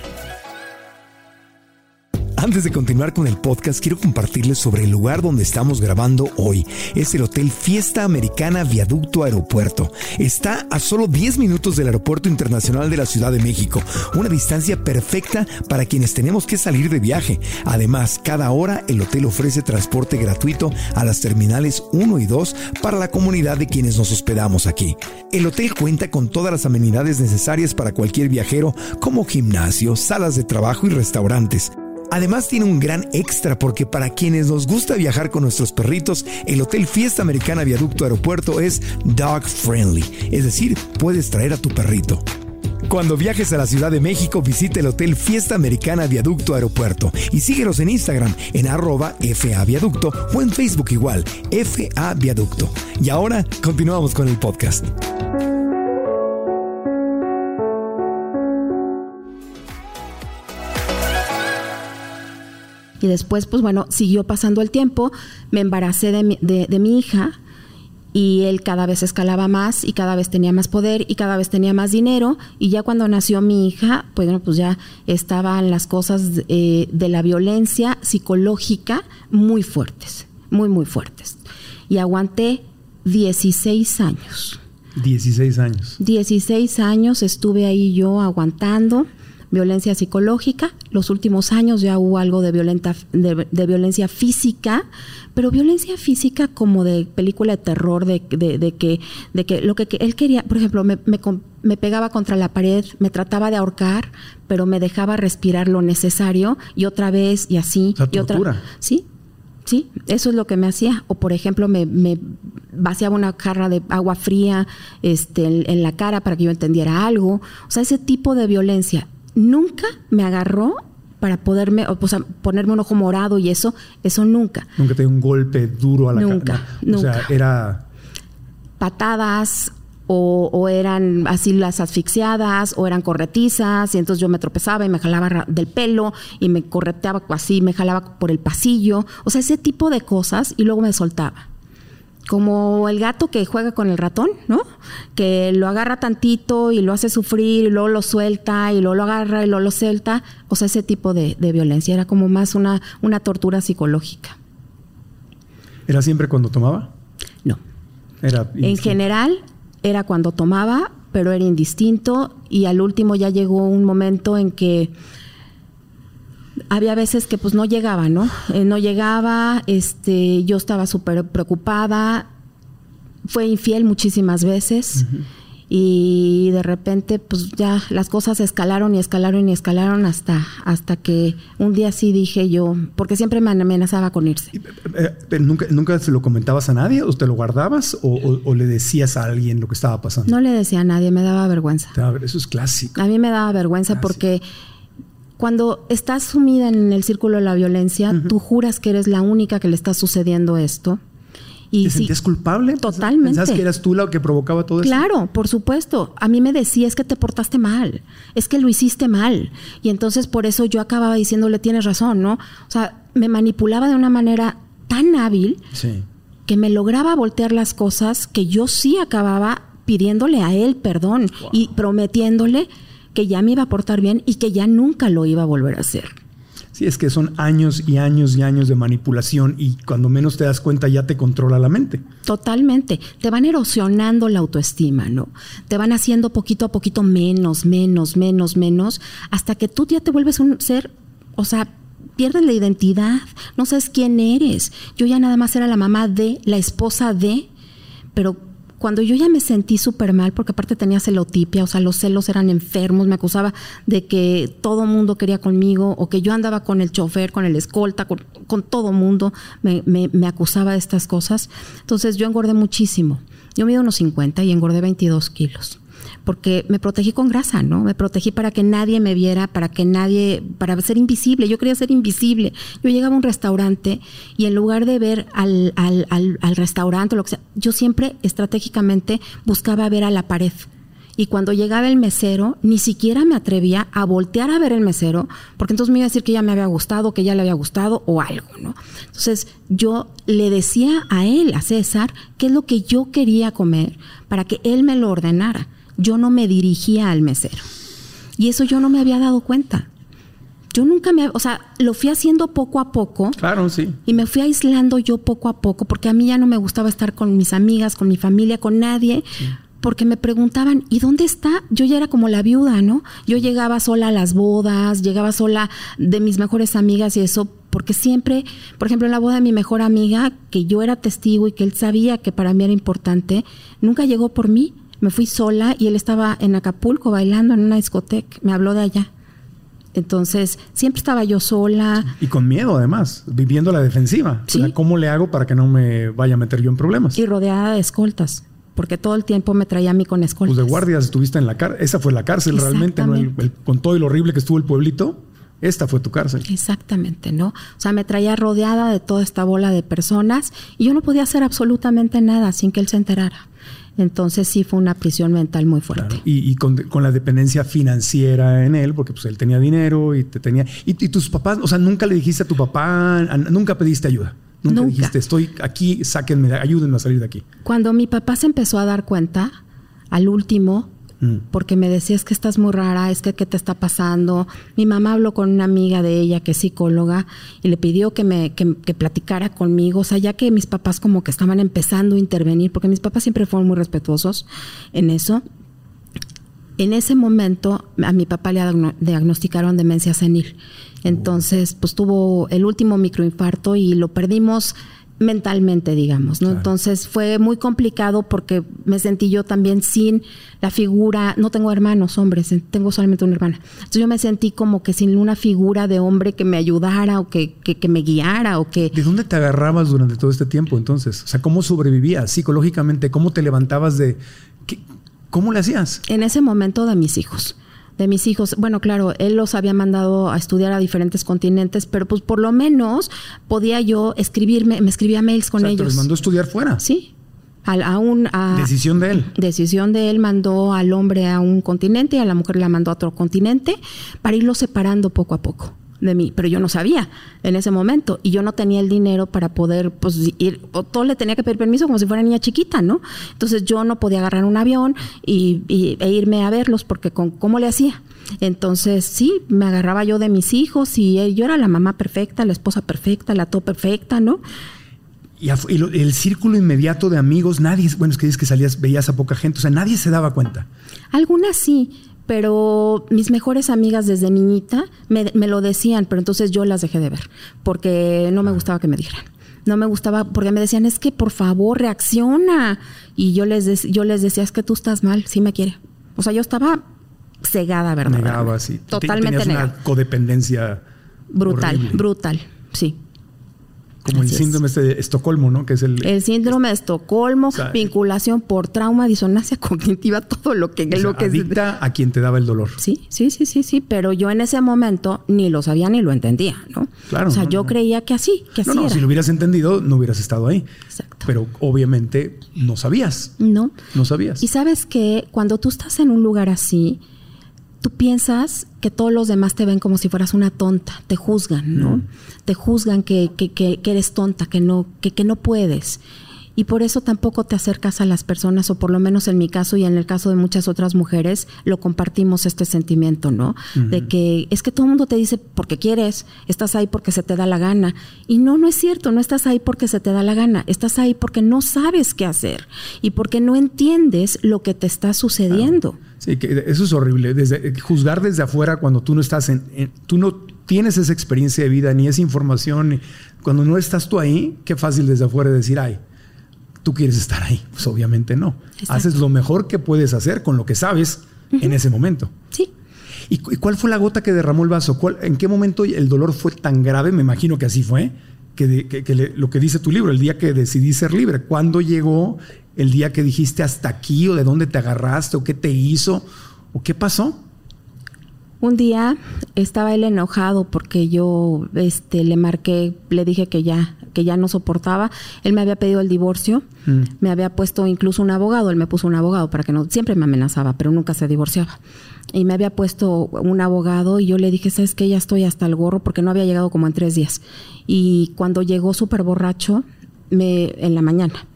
Antes de continuar con el podcast, quiero compartirles sobre el lugar donde estamos grabando hoy. Es el Hotel Fiesta Americana Viaducto Aeropuerto. Está a solo 10 minutos del Aeropuerto Internacional de la Ciudad de México, una distancia perfecta para quienes tenemos que salir de viaje. Además, cada hora el hotel ofrece transporte gratuito a las terminales 1 y 2 para la comunidad de quienes nos hospedamos aquí. El hotel cuenta con todas las amenidades necesarias para cualquier viajero, como gimnasio, salas de trabajo y restaurantes. Además tiene un gran extra porque para quienes nos gusta viajar con nuestros perritos, el Hotel Fiesta Americana Viaducto Aeropuerto es dog friendly, es decir, puedes traer a tu perrito. Cuando viajes a la Ciudad de México, visita el Hotel Fiesta Americana Viaducto Aeropuerto y síguenos en Instagram en arroba FA Viaducto o en Facebook igual, FA Viaducto. Y ahora continuamos con el podcast. Y después, pues bueno, siguió pasando el tiempo, me embaracé de mi, de, mi hija y él cada vez escalaba más y cada vez tenía más poder y cada vez tenía más dinero y ya cuando nació mi hija, pues, bueno, pues ya estaban las cosas eh, de la violencia psicológica muy fuertes, muy, muy fuertes. Y aguanté 16 años. 16 años. 16 años estuve ahí yo aguantando violencia psicológica. Los últimos años ya hubo algo de, violenta, de, violencia física, pero violencia física como de película de terror, de, de que, de que lo que, él quería, por ejemplo, me, me, pegaba contra la pared, me trataba de ahorcar, pero me dejaba respirar lo necesario y otra vez y así. y otra. Sí, Sí, eso es lo que me hacía. O por ejemplo, me, me vaciaba una jarra de agua fría este, en, la cara para que yo entendiera algo. O sea, ese tipo de violencia nunca me agarró para poderme, o, sea, ponerme un ojo morado y eso, eso nunca. Nunca te dio un golpe duro a la cara. Nunca, nunca. O sea, era... Patadas, o, eran así las asfixiadas, o eran corretizas, y entonces yo me tropezaba y me jalaba del pelo, y me correteaba así, me jalaba por el pasillo, o sea, ese tipo de cosas, y luego me soltaba. Como el gato que juega con el ratón, ¿no? Que lo agarra tantito y lo hace sufrir, y luego lo suelta, y luego lo agarra y luego lo suelta. O sea, ese tipo de, violencia era como más una, una tortura psicológica. ¿Era siempre cuando tomaba? No. Era en general, era cuando tomaba, pero era indistinto y al último ya llegó un momento en que había veces que pues no llegaba, ¿no? Eh, no llegaba, este, yo estaba súper preocupada, fue infiel muchísimas veces y de repente pues ya las cosas escalaron y escalaron y escalaron hasta hasta que un día sí dije yo porque siempre me amenazaba con irse. Eh, eh, nunca nunca se lo comentabas a nadie o te lo guardabas o, le decías a alguien lo que estaba pasando no le decía a nadie me daba vergüenza. Eso es clásico. A mí me daba vergüenza porque cuando estás sumida en el círculo de la violencia, tú juras que eres la única que le está sucediendo esto y ¿Te sentías culpable? Totalmente. ¿Pensabas que eras tú la que provocaba todo eso? Claro, por supuesto. A mí me decía, es que te portaste mal, es que lo hiciste mal. Y entonces por eso yo acababa diciéndole, tienes razón, ¿no? O sea, me manipulaba de una manera tan hábil que me lograba voltear las cosas que yo sí acababa pidiéndole a él perdón y prometiéndole que ya me iba a portar bien y que ya nunca lo iba a volver a hacer. Sí, es que son años y años y años de manipulación y cuando menos te das cuenta ya te controla la mente. Totalmente. Te van erosionando la autoestima, ¿no? Te van haciendo poquito a poquito menos, menos, menos, menos, hasta que tú ya te vuelves un ser, o sea, pierdes la identidad, no sabes quién eres. Yo ya nada más era la mamá de, la esposa de, pero cuando yo ya me sentí súper mal, porque aparte tenía celotipia, o sea, los celos eran enfermos, me acusaba de que todo mundo quería conmigo, o que yo andaba con el chofer, con el escolta, con, todo mundo, me, me, acusaba de estas cosas. Entonces yo engordé muchísimo. Yo mido unos 50 y engordé 22 kilos porque me protegí con grasa, ¿no? Me protegí para que nadie me viera, para que nadie, para ser invisible. Yo quería ser invisible. Yo llegaba a un restaurante y en lugar de ver al, restaurante o lo que sea, yo siempre estratégicamente buscaba ver a la pared. Y cuando llegaba el mesero, ni siquiera me atrevía a voltear a ver el mesero, porque entonces me iba a decir que ya me había gustado, que ya le había gustado o algo, ¿no? Entonces yo le decía a él, a César, qué es lo que yo quería comer para que él me lo ordenara yo no me dirigía al mesero. Y eso yo no me había dado cuenta. Yo nunca me, o sea, lo fui haciendo poco a poco. Claro, sí. Y me fui aislando yo poco a poco, porque a mí ya no me gustaba estar con mis amigas, con mi familia, con nadie, porque me preguntaban, ¿y dónde está? Yo ya era como la viuda, ¿no? Yo llegaba sola a las bodas, llegaba sola de mis mejores amigas y eso, porque siempre, por ejemplo, en la boda de mi mejor amiga, que yo era testigo y que él sabía que para mí era importante, nunca llegó por mí me fui sola y él estaba en Acapulco bailando en una discoteca. Me habló de allá. Entonces, siempre estaba yo sola. Y con miedo, además, viviendo la defensiva. ¿cómo le hago para que no me vaya a meter yo en problemas? Y rodeada de escoltas, porque todo el tiempo me traía a mí con escoltas. Pues de guardias estuviste en la cárcel. Esa fue la cárcel realmente, con todo lo horrible que estuvo el pueblito. Esta fue tu cárcel. Exactamente, ¿no? O sea, me traía rodeada de toda esta bola de personas y yo no podía hacer absolutamente nada sin que él se enterara. Entonces sí fue una prisión mental muy fuerte. Y, con, la dependencia financiera en él, porque pues él tenía dinero y te tenía... Y, tus papás, o sea, nunca le dijiste a tu papá, nunca pediste ayuda. Nunca, dijiste, estoy aquí, sáquenme, ayúdenme a salir de aquí. Cuando mi papá se empezó a dar cuenta, al último, Mm. porque me decía es que estás muy rara, es que qué te está pasando. Mi mamá habló con una amiga de ella que es psicóloga y le pidió que me que, platicara conmigo, o sea, ya que mis papás como que estaban empezando a intervenir, porque mis papás siempre fueron muy respetuosos en eso. En ese momento a mi papá le diagnosticaron demencia senil. Entonces, pues tuvo el último microinfarto y lo perdimos mentalmente, digamos, ¿no? Entonces fue muy complicado porque me sentí yo también sin la figura, no tengo hermanos hombres, tengo solamente una hermana. Entonces yo me sentí como que sin una figura de hombre que me ayudara o que, que, me guiara o que... ¿De dónde te agarrabas durante todo este tiempo entonces? O sea, ¿cómo sobrevivías psicológicamente? ¿Cómo te levantabas de... ¿Cómo le hacías? En ese momento de mis hijos de mis hijos. Bueno, claro, él los había mandado a estudiar a diferentes continentes, pero pues por lo menos podía yo escribirme, me escribía mails con ellos. ¿Los mandó a estudiar fuera? Sí. A, un, decisión de él. Decisión de él mandó al hombre a un continente y a la mujer la mandó a otro continente para irlo separando poco a poco de mí, pero yo no sabía en ese momento y yo no tenía el dinero para poder pues ir, o todo le tenía que pedir permiso como si fuera niña chiquita, ¿no? Entonces yo no podía agarrar un avión y, e irme a verlos porque con, ¿cómo le hacía? Entonces sí, me agarraba yo de mis hijos y yo era la mamá perfecta, la esposa perfecta, la todo perfecta, ¿no? Y, el círculo inmediato de amigos, nadie, bueno, es que dices que salías, veías a poca gente, o sea, nadie se daba cuenta. Algunas sí, pero mis mejores amigas desde niñita me, lo decían, pero entonces yo las dejé de ver, porque no me gustaba que me dijeran. No me gustaba, porque me decían, es que por favor reacciona. Y yo les, yo les decía, es que tú estás mal, sí me quiere. O sea, yo estaba cegada, ¿verdad? Negaba, sí. Totalmente negada. una codependencia. Brutal, brutal, sí. Como el síndrome este de Estocolmo, ¿no? Que es el... El síndrome de Estocolmo, vinculación por trauma, disonancia cognitiva, todo lo que... lo que adicta a quien te daba el dolor. Sí, sí, sí, sí, sí, pero yo en ese momento ni lo sabía ni lo entendía, ¿no? Claro. O sea, yo creía que así, que así No, no, si lo hubieras entendido, no hubieras estado ahí. Exacto. Pero obviamente no sabías. No. No sabías. Y sabes que cuando tú estás en un lugar así, tú piensas que todos los demás te ven como si fueras una tonta, te juzgan, ¿no? Te juzgan que, que, que, eres tonta, que no, que, que no puedes y por eso tampoco te acercas a las personas, o por lo menos en mi caso y en el caso de muchas otras mujeres, lo compartimos este sentimiento, ¿no? De que es que todo el mundo te dice porque quieres, estás ahí porque se te da la gana. Y no, no es cierto, no estás ahí porque se te da la gana, estás ahí porque no sabes qué hacer y porque no entiendes lo que te está sucediendo. Sí, que eso es horrible. Desde, juzgar desde afuera cuando tú no estás en, tú no tienes esa experiencia de vida ni esa información. Cuando no estás tú ahí, qué fácil desde afuera decir, ay, tú quieres estar ahí. Pues obviamente no. Haces lo mejor que puedes hacer con lo que sabes en ese momento. Sí. ¿Y, cuál fue la gota que derramó el vaso? ¿En qué momento el dolor fue tan grave? Me imagino que así fue. Que, lo que dice tu libro, el día que decidí ser libre. ¿Cuándo llegó el día que dijiste hasta aquí o de dónde te agarraste o qué te hizo o qué pasó? Un día estaba él enojado porque yo este, le marqué, le dije que ya, que ya no soportaba. Él me había pedido el divorcio, mm. me había puesto incluso un abogado, él me puso un abogado para que no, siempre me amenazaba, pero nunca se divorciaba. Y me había puesto un abogado y yo le dije, sabes que ya estoy hasta el gorro porque no había llegado como en tres días. Y cuando llegó súper borracho, me, en la mañana,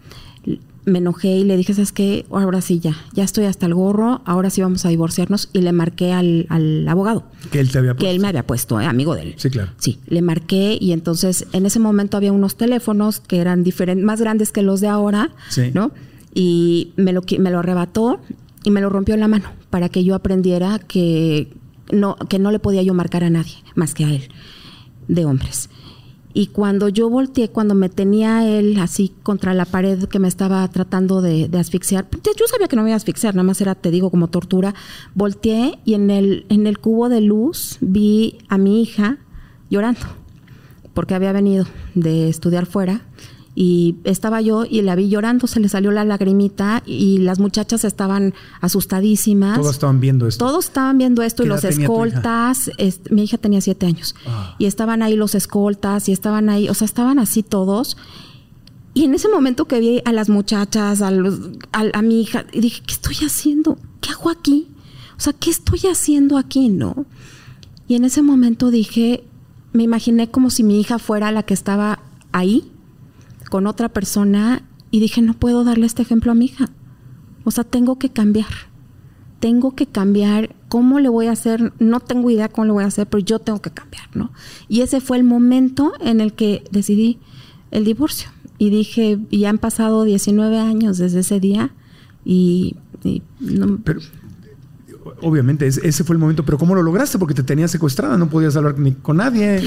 me enojé y le dije, ¿sabes qué? Ahora sí, ya, ya estoy hasta el gorro, ahora sí vamos a divorciarnos. Y le marqué al, abogado. Que él te había puesto. Que él me había puesto, eh, amigo de él. Sí, claro. Sí, le marqué y entonces en ese momento había unos teléfonos que eran diferentes, más grandes que los de ahora, ¿no? Y me lo, me lo arrebató y me lo rompió en la mano para que yo aprendiera que no, que no le podía yo marcar a nadie más que a él, de hombres. Y cuando yo volteé, cuando me tenía él así contra la pared que me estaba tratando de, asfixiar, yo sabía que no me iba a asfixiar, nada más era, te digo, como tortura, volteé y en el, en el cubo de luz vi a mi hija llorando, porque había venido de estudiar fuera y estaba yo y la vi llorando, se le salió la lagrimita y las muchachas estaban asustadísimas. Todos estaban viendo esto. Todos estaban viendo esto y los escoltas, mi hija tenía siete años, ah. y estaban ahí los escoltas y estaban ahí, o sea, estaban así todos. Y en ese momento que vi a las muchachas, a, los, a, mi hija, y dije, ¿qué estoy haciendo? ¿Qué hago aquí? O sea, ¿qué estoy haciendo aquí? ¿No? Y en ese momento dije, me imaginé como si mi hija fuera la que estaba ahí con otra persona y dije, no puedo darle este ejemplo a mi hija. O sea, tengo que cambiar. Tengo que cambiar. ¿Cómo le voy a hacer? No tengo idea cómo lo voy a hacer, pero yo tengo que cambiar, ¿no? Y ese fue el momento en el que decidí el divorcio. Y dije, ya han pasado 19 años desde ese día y, no, pero, obviamente ese fue el momento, pero ¿cómo lo lograste? Porque te tenías secuestrada, no podías hablar ni con nadie.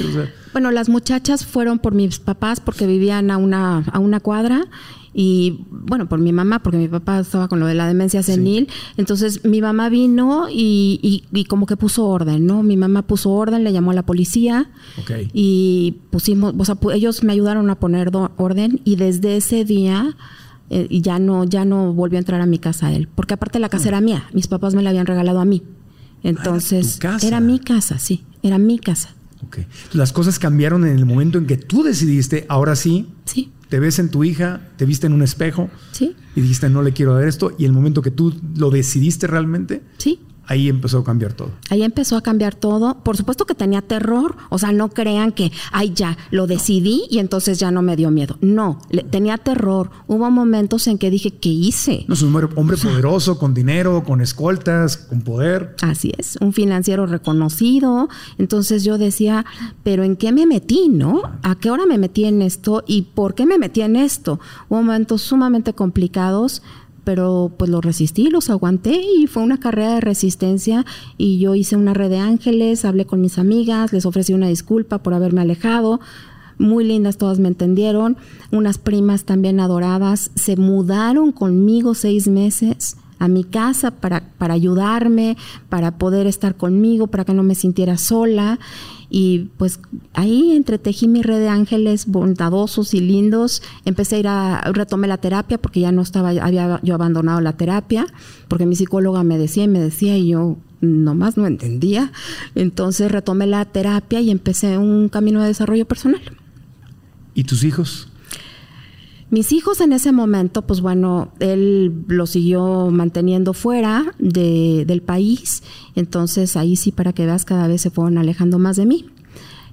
Bueno, las muchachas fueron por mis papás porque vivían a una, a una cuadra y bueno, por mi mamá, porque mi papá estaba con lo de la demencia senil. Entonces mi mamá vino y, y, como que puso orden, ¿no? Mi mamá puso orden, le llamó a la policía y pusimos, o sea, ellos me ayudaron a poner orden y desde ese día eh, y ya no, ya no volvió a entrar a mi casa él, porque aparte la casa mm. era mía, mis papás me la habían regalado a mí. Ah, Entonces, era, mi casa, sí, era mi casa. Okay. Las cosas cambiaron en el momento en que tú decidiste, ahora sí, sí. te ves en tu hija, te viste en un espejo sí. y dijiste, no le quiero dar esto, y el momento que tú lo decidiste realmente, sí ahí empezó a cambiar todo. Ahí empezó a cambiar todo. Por supuesto que tenía terror. O sea, no crean que, ay, ya, lo decidí y entonces ya no me dio miedo. No, tenía terror. Hubo momentos en que dije, ¿qué hice? No, es un hombre poderoso, con dinero, con escoltas, con poder. Así es, un financiero reconocido. Entonces yo decía, ¿pero en qué me metí, no? ¿A qué hora me metí en esto? ¿Y por qué me metí en esto? Hubo momentos sumamente complicados pero pues lo resistí, los aguanté y fue una carrera de resistencia y yo hice una red de ángeles, hablé con mis amigas, les ofrecí una disculpa por haberme alejado, muy lindas, todas me entendieron, unas primas también adoradas, se mudaron conmigo seis meses a mi casa para, para ayudarme, para poder estar conmigo, para que no me sintiera sola. Y pues ahí entretejí mi red de ángeles bondadosos y lindos. Empecé a ir a, retomé la terapia porque ya no estaba, había yo abandonado la terapia, porque mi psicóloga me decía y me decía y yo nomás no entendía. Entonces retomé la terapia y empecé un camino de desarrollo personal. ¿Y tus hijos? Mis hijos en ese momento, pues bueno, él lo siguió manteniendo fuera de, del país, entonces ahí sí para que veas cada vez se fueron alejando más de mí.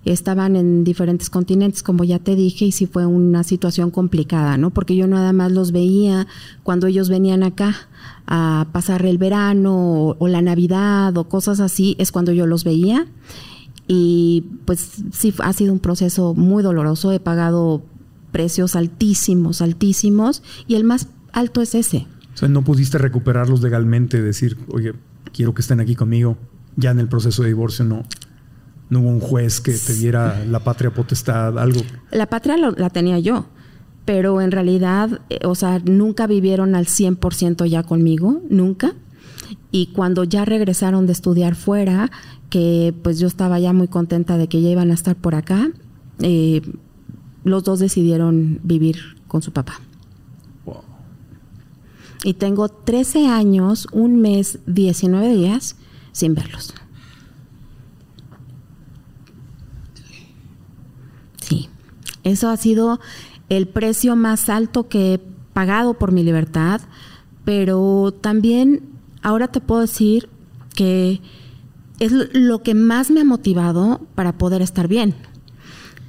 Estaban en diferentes continentes, como ya te dije, y sí fue una situación complicada, ¿no? Porque yo nada más los veía cuando ellos venían acá a pasar el verano o, o la Navidad o cosas así, es cuando yo los veía. Y pues sí, ha sido un proceso muy doloroso. He pagado precios altísimos, altísimos, y el más alto es ese. O sea, no pudiste recuperarlos legalmente, decir, oye, quiero que estén aquí conmigo, ya en el proceso de divorcio no. No hubo un juez que te diera la patria potestad, algo. La patria la tenía yo, pero en realidad, eh, o sea, nunca vivieron al 100% ya conmigo, nunca. Y cuando ya regresaron de estudiar fuera, que pues yo estaba ya muy contenta de que ya iban a estar por acá, eh, los dos decidieron vivir con su papá. Y tengo 13 años, un mes, 19 días sin verlos. Sí, eso ha sido el precio más alto que he pagado por mi libertad, pero también ahora te puedo decir que es lo que más me ha motivado para poder estar bien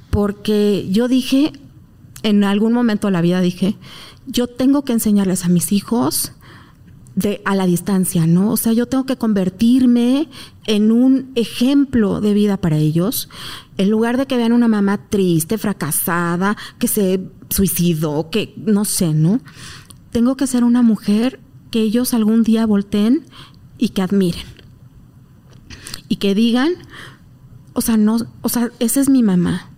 porque yo dije, en algún momento de la vida dije, yo tengo que enseñarles a mis hijos de, a la distancia, ¿no? O sea, yo tengo que convertirme en un ejemplo de vida para ellos, en lugar de que vean una mamá triste, fracasada, que se suicidó, que no sé, ¿no? Tengo que ser una mujer que ellos algún día volteen y que admiren. Y que digan, o sea, no, o sea, esa es mi mamá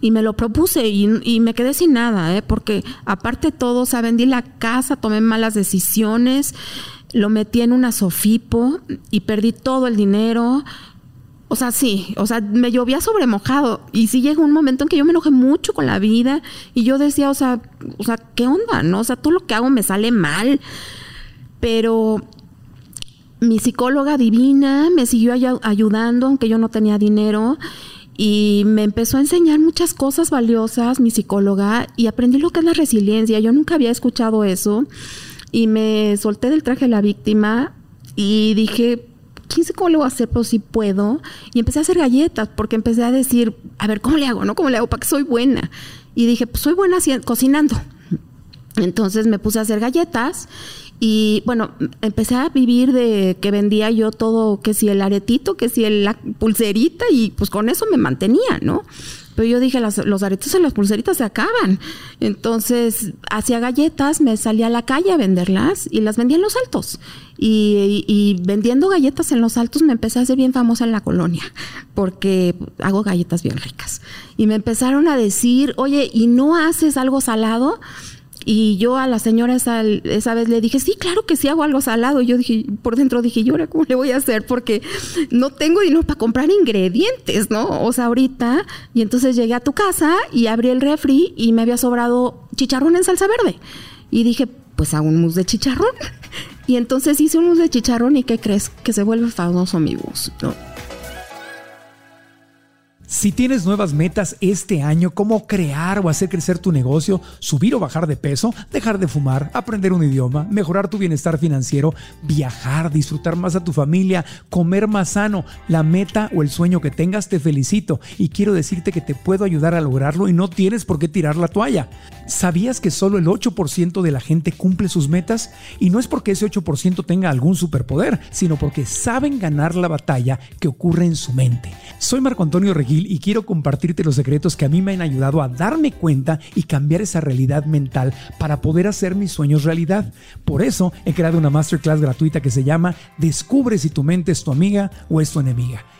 y me lo propuse y, me quedé sin nada, ¿eh? porque aparte de todo, o sea, vendí la casa, tomé malas decisiones, lo metí en una sofipo y perdí todo el dinero. O sea, sí, o sea, me llovía sobre mojado. Y sí llegó un momento en que yo me enojé mucho con la vida y yo decía, o sea, o sea, ¿qué onda? ¿No? O sea, todo lo que hago me sale mal. Pero mi psicóloga divina me siguió ayudando, aunque yo no tenía dinero y me empezó a enseñar muchas cosas valiosas, mi psicóloga, y aprendí lo que es la resiliencia. Yo nunca había escuchado eso y me solté del traje de la víctima y dije, quién sé cómo lo voy a hacer, pero sí puedo. Y empecé a hacer galletas porque empecé a decir, a ver, ¿cómo le hago? ¿No? ¿Cómo le hago para que soy buena? Y dije, pues soy buena cocinando. Entonces me puse a hacer galletas y bueno, empecé a vivir de que vendía yo todo, que si el aretito, que si la pulserita, y pues con eso me mantenía, ¿no? Pero yo dije, los aretes y las pulseritas se acaban. Entonces, hacía galletas, me salía a la calle a venderlas y las vendía en los altos. Y, y, vendiendo galletas en los altos me empecé a hacer bien famosa en la colonia, porque hago galletas bien ricas. Y me empezaron a decir, oye, ¿y no haces algo salado? Y yo a la señora esa, vez le dije, sí, claro que sí hago algo salado. Y yo dije, por dentro dije, ¿y ahora cómo le voy a hacer? Porque no tengo dinero para comprar ingredientes, ¿no? O sea, ahorita. Y entonces llegué a tu casa y abrí el refri y me había sobrado chicharrón en salsa verde. Y dije, pues hago un mousse de chicharrón. Y entonces hice un mousse de chicharrón y ¿qué crees? Que se vuelve famoso mi ¿no? Si tienes nuevas metas este año, como crear o hacer crecer tu negocio, subir o bajar de peso, dejar de fumar, aprender un idioma, mejorar tu bienestar financiero, viajar, disfrutar más a tu familia, comer más sano, la meta o el sueño que tengas, te felicito y quiero decirte que te puedo ayudar a lograrlo y no tienes por qué tirar la toalla. ¿Sabías que solo el 8% de la gente cumple sus metas? Y no es porque ese 8% tenga algún superpoder, sino porque saben ganar la batalla que ocurre en su mente. Soy Marco Antonio Regil y quiero compartirte los secretos que a mí me han ayudado a darme cuenta y cambiar esa realidad mental para poder hacer mis sueños realidad. Por eso he creado una masterclass gratuita que se llama Descubre si tu mente es tu amiga o es tu enemiga.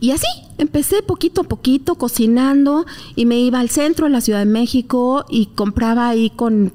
Y así empecé poquito a poquito cocinando y me iba al centro de la Ciudad de México y compraba ahí con,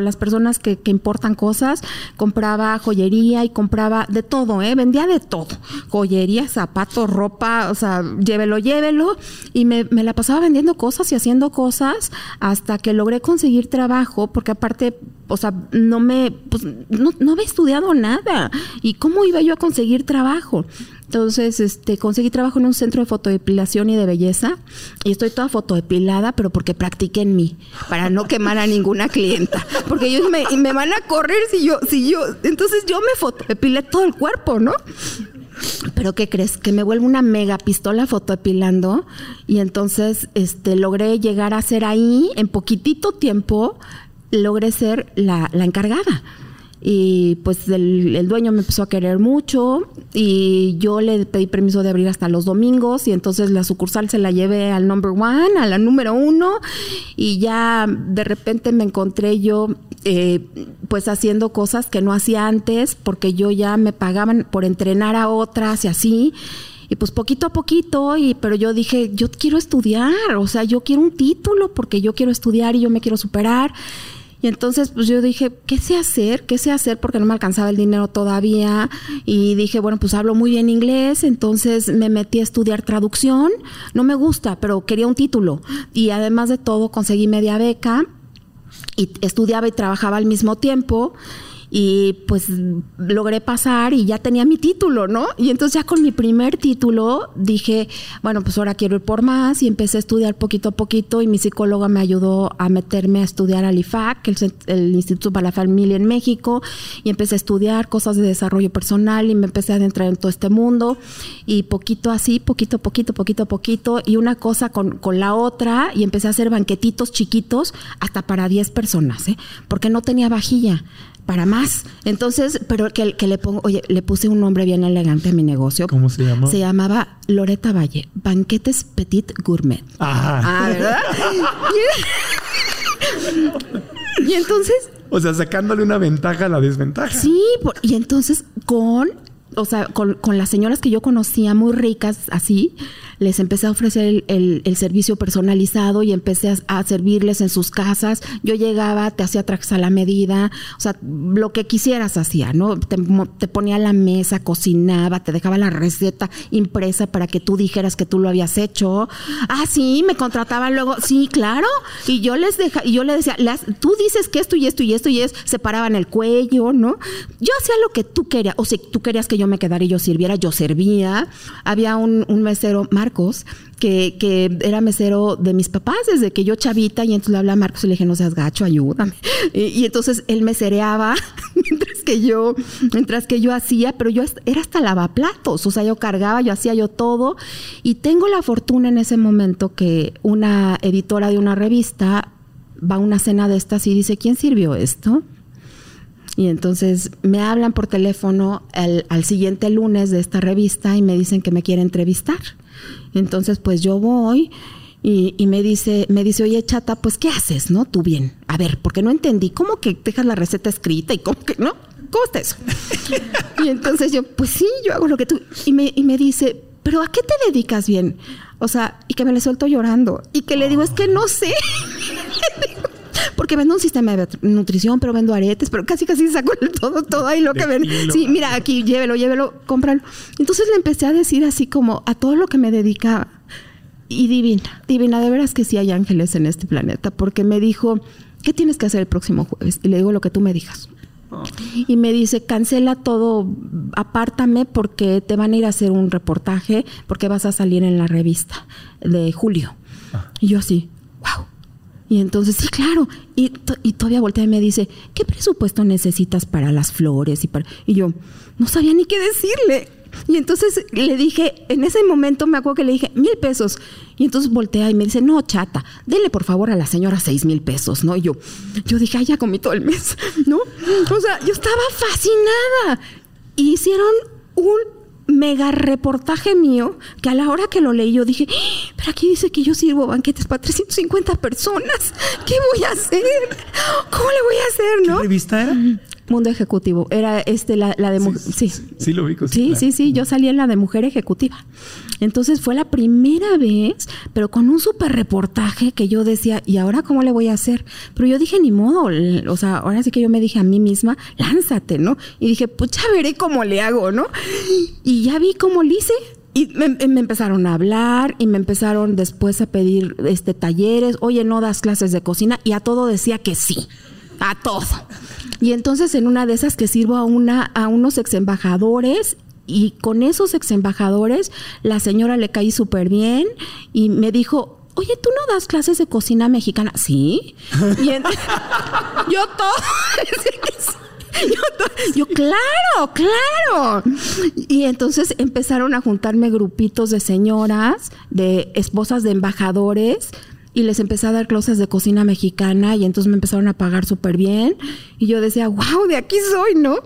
las personas que, importan cosas, compraba joyería y compraba de todo, ¿eh? vendía de todo, joyería, zapatos, ropa, o sea, llévelo, llévelo y me, la pasaba vendiendo cosas y haciendo cosas hasta que logré conseguir trabajo porque aparte o sea, no me, pues, no, no había estudiado nada. ¿Y cómo iba yo a conseguir trabajo? Entonces, este, conseguí trabajo en un centro de fotodepilación y de belleza y estoy toda fotodepilada, pero porque practiqué en mí, para no quemar a ninguna clienta, porque ellos me, me van a correr si yo, si yo, entonces yo me fotodepilé todo el cuerpo, ¿no? Pero ¿qué crees? Que me vuelvo una mega pistola fotodepilando y entonces este, logré llegar a ser ahí en poquitito tiempo, logré ser la, la encargada y pues el, dueño me empezó a querer mucho y yo le pedí permiso de abrir hasta los domingos y entonces la sucursal se la llevé al number one, a la número uno y ya de repente me encontré yo eh, pues haciendo cosas que no hacía antes porque yo ya me pagaban por entrenar a otras y así y pues poquito a poquito, y, pero yo dije, yo quiero estudiar, o sea, yo quiero un título porque yo quiero estudiar y yo me quiero superar. Y entonces, pues yo dije, ¿qué sé hacer? ¿Qué sé hacer? Porque no me alcanzaba el dinero todavía. Y dije, bueno, pues hablo muy bien inglés. Entonces me metí a estudiar traducción. No me gusta, pero quería un título. Y además de todo, conseguí media beca. Y estudiaba y trabajaba al mismo tiempo y pues logré pasar y ya tenía mi título, ¿no? Y entonces ya con mi primer título dije, bueno, pues ahora quiero ir por más y empecé a estudiar poquito a poquito y mi psicóloga me ayudó a meterme a estudiar al IFAC, el, el Instituto para la Familia en México, y empecé a estudiar cosas de desarrollo personal y me empecé a adentrar en todo este mundo y poquito así, poquito, poquito, poquito, poquito y una cosa con, con la otra y empecé a hacer banquetitos chiquitos hasta para 10 personas, ¿eh? Porque no tenía vajilla para más. Entonces, pero que, que le pongo, oye, le puse un nombre bien elegante a mi negocio. ¿Cómo se llama? Se llamaba Loreta Valle, Banquetes Petit Gourmet. Ajá. Ah, ¿verdad? y, y entonces... O sea, sacándole una ventaja a la desventaja. Sí, y entonces con o sea, con, con, las señoras que yo conocía muy ricas así, les empecé a ofrecer el, el, servicio personalizado y empecé a, servirles en sus casas. Yo llegaba, te hacía trajes a la medida, o sea, lo que quisieras hacía, ¿no? Te, te ponía a la mesa, cocinaba, te dejaba la receta impresa para que tú dijeras que tú lo habías hecho. Ah, sí, me contrataban luego, sí, claro. Y yo les deja, y yo le decía, las, tú dices que esto y esto y esto y es, se paraban el cuello, ¿no? Yo hacía lo que tú querías, o si tú querías que yo me quedara y yo sirviera, yo servía. Había un, un mesero, Marcos, que, que, era mesero de mis papás desde que yo chavita, y entonces le hablaba a Marcos y le dije, no seas gacho, ayúdame. Y, entonces él me cereaba mientras que yo, mientras que yo hacía, pero yo era hasta lavaplatos, o sea, yo cargaba, yo hacía yo todo, y tengo la fortuna en ese momento que una editora de una revista va a una cena de estas y dice, ¿quién sirvió esto? Y entonces me hablan por teléfono al siguiente lunes de esta revista y me dicen que me quiere entrevistar. Entonces, pues yo voy y, me dice, me dice, oye, chata, pues ¿qué haces, no? Tú bien. A ver, porque no entendí. ¿Cómo que dejas la receta escrita y cómo que no? ¿Cómo está eso? y entonces yo, pues sí, yo hago lo que tú. Y me, y me dice, ¿pero a qué te dedicas bien? O sea, y que me le suelto llorando. Y que le digo, es que no sé. porque vendo un sistema de nutrición, pero vendo aretes, pero casi casi saco todo, todo ahí lo que ven. Sí, mira, aquí llévelo, llévelo, cómpralo. Entonces le empecé a decir así como a todo lo que me dedicaba. Y divina, divina, de veras que sí hay ángeles en este planeta, porque me dijo, ¿qué tienes que hacer el próximo jueves? Y le digo lo que tú me digas. Y me dice, cancela todo, apártame porque te van a ir a hacer un reportaje porque vas a salir en la revista de julio. Ah. Y yo así, wow. Y entonces, sí, claro. Y, y, todavía voltea y me dice, ¿qué presupuesto necesitas para las flores? Y, para... y yo no sabía ni qué decirle. Y entonces le dije, en ese momento me acuerdo que le dije, mil pesos. Y entonces voltea y me dice, no, chata, dele por favor a la señora seis mil pesos, ¿no? Y yo, yo dije, ay, ya comí todo el mes, ¿no? O sea, yo estaba fascinada. Y hicieron un mega reportaje mío que a la hora que lo leí yo dije, ¡Ah! pero aquí dice que yo sirvo banquetes para 350 personas. ¿Qué voy a hacer? ¿Cómo le voy a hacer, no? ¿Qué revista era? Mundo Ejecutivo. Era este la, de sí, sí, sí. lo vi. Sí, sí, sí. Yo salí en la de Mujer Ejecutiva. Entonces fue la primera vez, pero con un súper reportaje que yo decía, ¿y ahora cómo le voy a hacer? Pero yo dije, ni modo. O sea, ahora sí que yo me dije a mí misma, lánzate, ¿no? Y dije, pues ya veré cómo le hago, ¿no? Y ya vi cómo le hice. Y me, me, empezaron a hablar y me empezaron después a pedir este talleres, oye, no das clases de cocina y a todo decía que sí a todo. Y entonces en una de esas que sirvo a una a unos ex embajadores y con esos ex embajadores la señora le caí súper bien y me dijo, Oye, ¿tú no das clases de cocina mexicana? Sí. Y yo todo. Yo, yo, claro, claro. Y entonces empezaron a juntarme grupitos de señoras, de esposas de embajadores, y les empecé a dar clases de cocina mexicana y entonces me empezaron a pagar súper bien y yo decía, wow, de aquí soy, ¿no?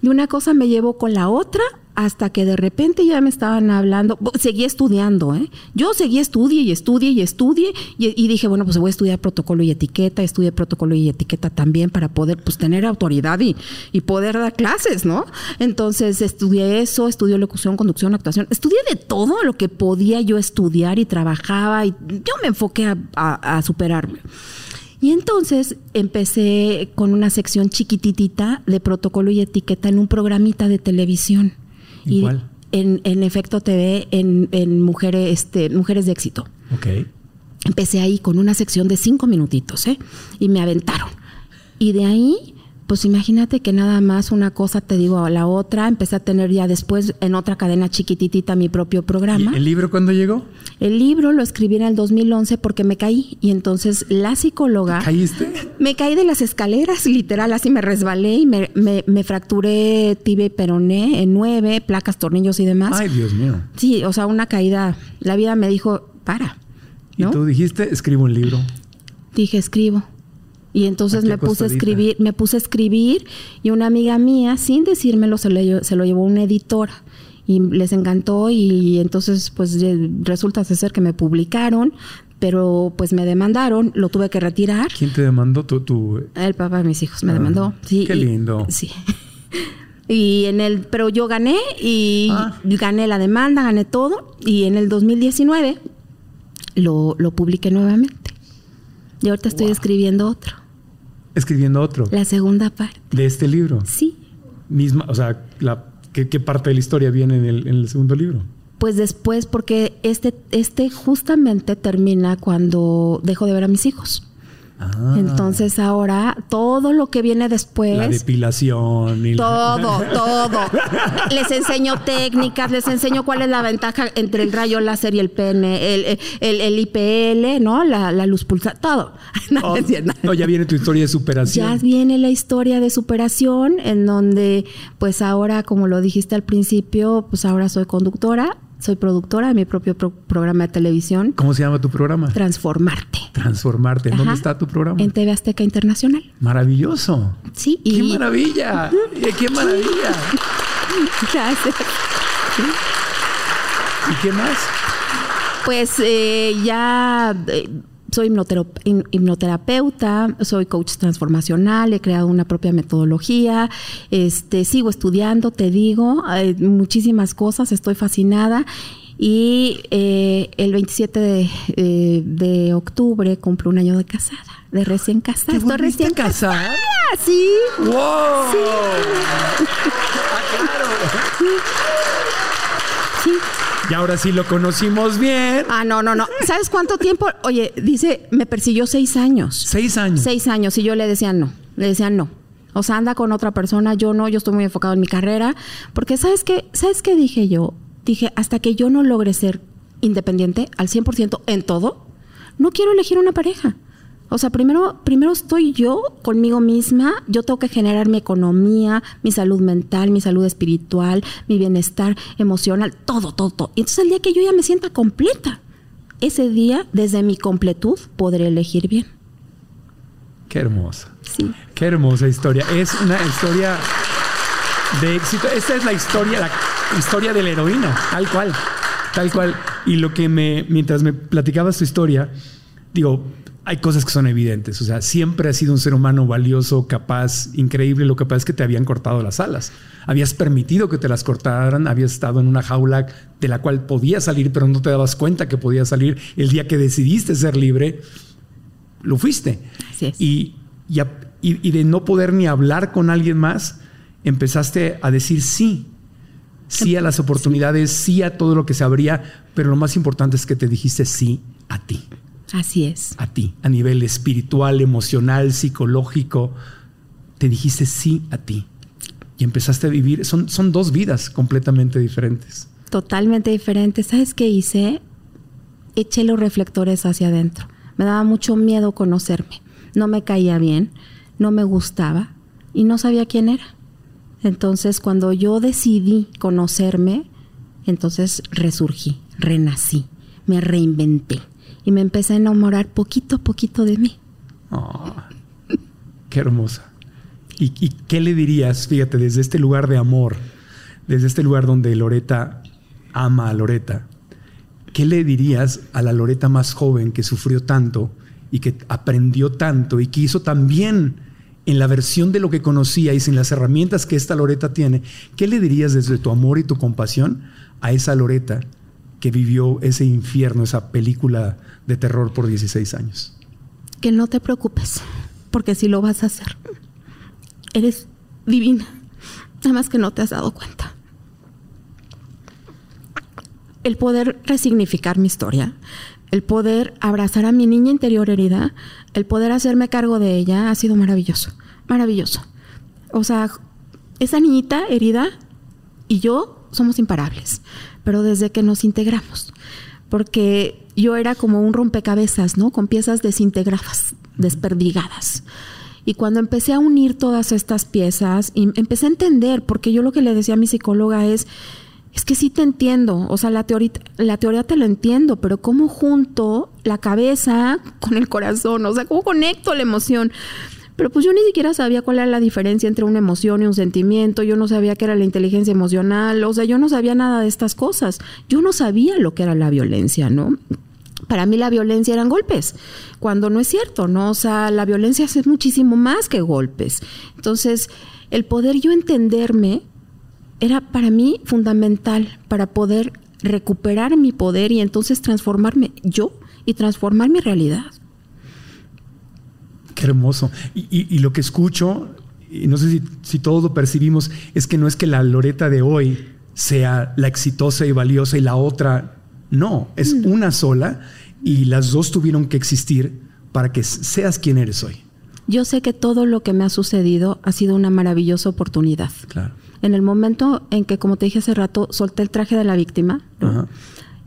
Y una cosa me llevó con la otra hasta que de repente ya me estaban hablando, seguí estudiando, ¿eh? Yo seguí estudie y estudie y estudie y, dije, bueno, pues voy a estudiar protocolo y etiqueta, estudié protocolo y etiqueta también para poder pues tener autoridad y, y poder dar clases, ¿no? Entonces estudié eso, estudié locución, conducción, actuación, estudié de todo lo que podía yo estudiar y trabajaba y yo me enfoqué a, a superarme. Y entonces empecé con una sección chiquititita de protocolo y etiqueta en un programita de televisión. Y En, en Efecto TV, en, en mujeres, este, mujeres de éxito. Ok. Empecé ahí con una sección de cinco minutitos, ¿eh? Y me aventaron. Y de ahí pues imagínate que nada más una cosa te digo a la otra, empecé a tener ya después en otra cadena chiquititita mi propio programa. ¿El libro cuándo llegó? El libro lo escribí en el 2011 porque me caí y entonces la psicóloga... ¿Caíste? Me caí de las escaleras, literal, así me resbalé y me, me, fracturé tibia y peroné en nueve, placas, tornillos y demás. Ay, Dios mío. Sí, o sea, una caída. La vida me dijo, para. ¿Y tú dijiste, escribo un libro? Dije, escribo. Y entonces me puse a escribir, me puse a escribir y una amiga mía, sin decírmelo, se, se lo llevó una editora y les encantó y entonces pues resulta ser que me publicaron, pero pues me demandaron, lo tuve que retirar. ¿Quién te demandó? ¿Tú? El papá de mis hijos me ah, demandó. Sí, qué lindo. sí. Y en el, pero yo gané y Ah. gané la demanda, gané todo. Y en el 2019 lo, lo publiqué nuevamente. Y ahorita estoy escribiendo otro, Escribiendo otro. la segunda parte. De este libro. Sí. Misma, o sea, la, ¿qué, qué parte de la historia viene en el, en el segundo libro? Pues después, porque este, este justamente termina cuando dejo de ver a mis hijos. Ah, Entonces ahora todo lo que viene después. la depilación y la- Todo, todo. Les enseño técnicas, les enseño cuál es la ventaja entre el rayo láser y el pene, el, el, el IPL, ¿no? La, la luz pulsada, todo. Oh, no, ya viene tu historia de superación. Ya viene la historia de superación, en donde, pues ahora, como lo dijiste al principio, pues ahora soy conductora, soy productora de mi propio pro- programa de televisión, ¿Cómo se llama tu programa? Transformarte. Transformarte. ¿En dónde está tu programa? En TV Azteca Internacional. Maravilloso. Sí, ¡Qué maravilla! ¡Qué maravilla! Gracias. ¿Y qué más? Pues eh, ya eh, soy hipnoterapeuta, soy coach transformacional, he creado una propia metodología, este, sigo estudiando, te digo, eh, muchísimas cosas, estoy fascinada. Y eh, el 27 de, eh, de octubre cumplo un año de casada, de recién casada. ¿Te Estoy recién casada, sí. ¡Wow! Sí. Y ahora sí lo conocimos bien. Ah, no, no, no. ¿Sabes cuánto tiempo? Oye, dice, me persiguió seis años. Seis años. Seis años y yo le decía no, le decía no. O sea, anda con otra persona, yo no, yo estoy muy enfocado en mi carrera. Porque ¿sabes qué? ¿Sabes qué dije yo? Dije, hasta que yo no logre ser independiente al 100% en todo, no quiero elegir una pareja. O sea, primero, primero estoy yo conmigo misma, yo tengo que generar mi economía, mi salud mental, mi salud espiritual, mi bienestar emocional, todo, todo, todo. Y entonces el día que yo ya me sienta completa, ese día, desde mi completud, podré elegir bien. Qué hermosa. Sí. Qué hermosa historia. Es una historia de éxito. Esta es la historia, la historia de la heroína, tal cual. Tal cual. Y lo que me, mientras me platicabas tu historia, digo, hay cosas que son evidentes. O sea, siempre has sido un ser humano valioso, capaz, increíble. Lo que pasa es que te habían cortado las alas. Habías permitido que te las cortaran, habías estado en una jaula de la cual podías salir, pero no te dabas cuenta que podías salir. El día que decidiste ser libre, lo fuiste. Así es. Y, y, a- y- y de no poder ni hablar con alguien más, empezaste a decir sí. Sí a las oportunidades, sí a todo lo que se abría, pero lo más importante es que te dijiste sí a ti, Así es. a ti, a nivel espiritual, emocional, psicológico. Te dijiste sí a ti. Y empezaste a vivir, son, son dos vidas completamente diferentes. Totalmente diferente. ¿Sabes qué hice? Eché los reflectores hacia adentro. Me daba mucho miedo conocerme. No me caía bien, no me gustaba y no sabía quién era. Entonces, cuando yo decidí conocerme, entonces resurgí, renací, me reinventé y me empecé a enamorar poquito a poquito de mí. Ah, qué hermosa. ¿Y, y qué le dirías, fíjate, desde este lugar de amor, desde este lugar donde Loreta ama a Loreta, qué le dirías a la Loreta más joven que sufrió tanto y que aprendió tanto y que hizo tan bien en la versión de lo que conocía y sin las herramientas que esta Loreta tiene? ¿Qué le dirías desde tu amor y tu compasión a esa Loreta que vivió ese infierno, esa película de terror por 16 años? Que no te preocupes, porque sí lo vas a hacer. Eres divina, nada más que no te has dado cuenta. El poder resignificar mi historia, el poder abrazar a mi niña interior herida, el poder hacerme cargo de ella ha sido maravilloso, maravilloso. O sea, esa niñita herida y yo somos imparables, pero desde que nos integramos, porque yo era como un rompecabezas, ¿no? Con piezas desintegradas, desperdigadas. Y cuando empecé a unir todas estas piezas, y empecé a entender, porque yo lo que le decía a mi psicóloga es, es que sí te entiendo, o sea, la la teoría te lo entiendo, pero ¿cómo junto la cabeza con el corazón? O sea, ¿cómo conecto la emoción? Pero pues yo ni siquiera sabía cuál era la diferencia entre una emoción y un sentimiento, yo no sabía qué era la inteligencia emocional, o sea, yo no sabía nada de estas cosas, yo no sabía lo que era la violencia, ¿no? Para mí la violencia eran golpes, cuando no es cierto, ¿no? O sea, la violencia es muchísimo más que golpes. Entonces, el poder yo entenderme era para mí fundamental para poder recuperar mi poder y entonces transformarme yo y transformar mi realidad. Qué hermoso. Y, lo que escucho, y no sé si, si, todos lo percibimos, es que no es que la Loreta de hoy sea la exitosa y valiosa y la otra no, es mm. una sola y las dos tuvieron que existir para que seas quien eres hoy. Yo sé que todo lo que me ha sucedido ha sido una maravillosa oportunidad. Claro. En el momento en que, como te dije hace rato, solté el traje de la víctima,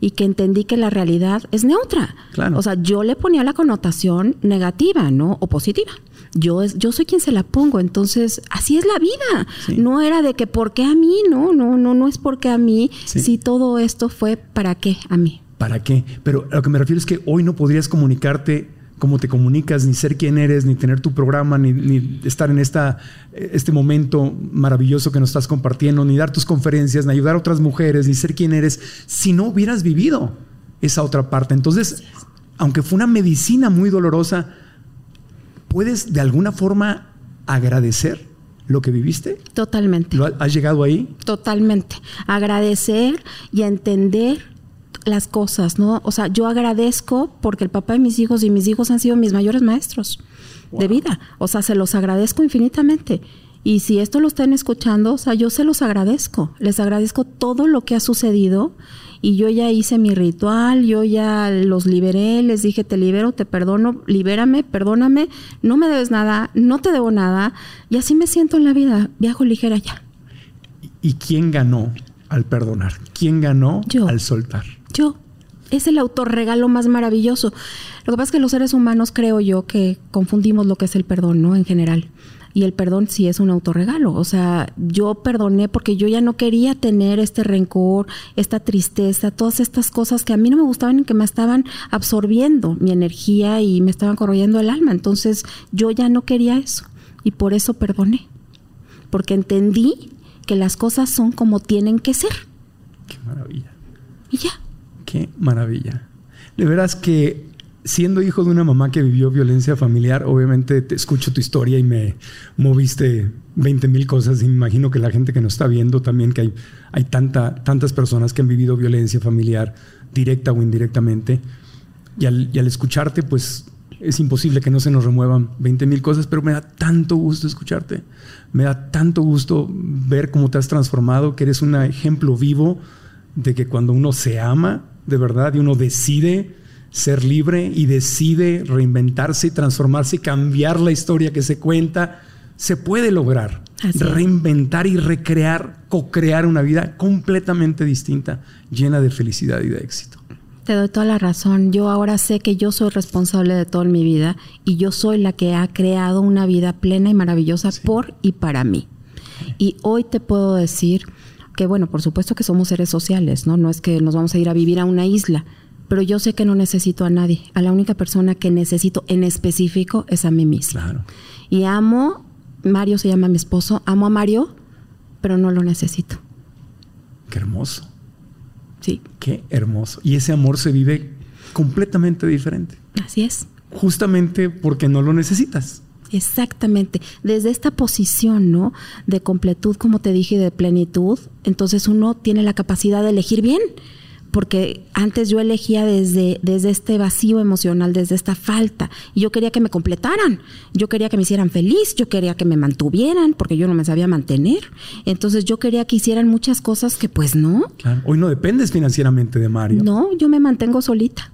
y que entendí que la realidad es neutra. O sea, yo le ponía la connotación negativa, ¿no? O positiva. Yo, es, yo soy quien se la pongo, entonces así es la vida. No era de que por qué a mí, no, no, no, no es porque a mí, si todo esto fue para qué a mí. ¿Para qué? Pero a lo que me refiero es que hoy no podrías comunicarte cómo te comunicas, ni ser quien eres, ni tener tu programa, ni, estar en esta, este momento maravilloso que nos estás compartiendo, ni dar tus conferencias, ni ayudar a otras mujeres, ni ser quien eres, si no hubieras vivido esa otra parte. Entonces, aunque fue una medicina muy dolorosa, ¿puedes de alguna forma agradecer lo que viviste? Totalmente. ¿Has llegado ahí? Totalmente. Agradecer y entender las cosas, ¿no? O sea, yo agradezco porque el papá de mis hijos y mis hijos han sido mis mayores maestros de vida. O sea, se los agradezco infinitamente. Y si esto lo están escuchando, o sea, yo se los agradezco. Les agradezco todo lo que ha sucedido. Y yo ya hice mi ritual, yo ya los liberé, les dije, te libero, te perdono, libérame, perdóname, no me debes nada, no te debo nada. Y así me siento en la vida, viajo ligera ya. ¿Y quién ganó al perdonar? ¿Quién ganó al soltar? Yo. Es el autorregalo más maravilloso. Lo que pasa es que los seres humanos creo yo que confundimos lo que es el perdón, ¿no? En general. Y el perdón sí es un autorregalo. O sea, yo perdoné porque yo ya no quería tener este rencor, esta tristeza, todas estas cosas que a mí no me gustaban y que me estaban absorbiendo mi energía y me estaban corroyendo el alma. Entonces yo ya no quería eso. Y por eso perdoné. Porque entendí que las cosas son como tienen que ser. Qué maravilla. Y ya. Qué maravilla. De veras que siendo hijo de una mamá que vivió violencia familiar, obviamente te escucho tu historia y me moviste 20 mil cosas. Imagino que la gente que nos está viendo también, que hay, hay tanta, tantas personas que han vivido violencia familiar, directa o indirectamente. Y al, y al escucharte, pues es imposible que no se nos remuevan 20 mil cosas, pero me da tanto gusto escucharte. Me da tanto gusto ver cómo te has transformado, que eres un ejemplo vivo de que cuando uno se ama, de verdad y uno decide ser libre y decide reinventarse y transformarse y cambiar la historia que se cuenta, se puede lograr. Reinventar y recrear, co-crear una vida completamente distinta, llena de felicidad y de éxito. Te doy toda la razón. Yo ahora sé que yo soy responsable de toda mi vida y yo soy la que ha creado una vida plena y maravillosa por y para mí. Y hoy te puedo decir que bueno, por supuesto que somos seres sociales, ¿no? No es que nos vamos a ir a vivir a una isla, pero yo sé que no necesito a nadie. A la única persona que necesito en específico es a mí misma. Claro. Y amo, Mario se llama mi esposo, amo a Mario, pero no lo necesito. Qué hermoso. Sí. Qué hermoso. Y ese amor se vive completamente diferente. Así es. Justamente porque no lo necesitas. Exactamente, desde esta posición, ¿no? De completud, como te dije, de plenitud, entonces uno tiene la capacidad de elegir bien, porque antes yo elegía desde, desde este vacío emocional, desde esta falta, y yo quería que me completaran, yo quería que me hicieran feliz, yo quería que me mantuvieran, porque yo no me sabía mantener, entonces yo quería que hicieran muchas cosas que pues no. Claro, hoy no dependes financieramente de Mario. No, yo me mantengo solita.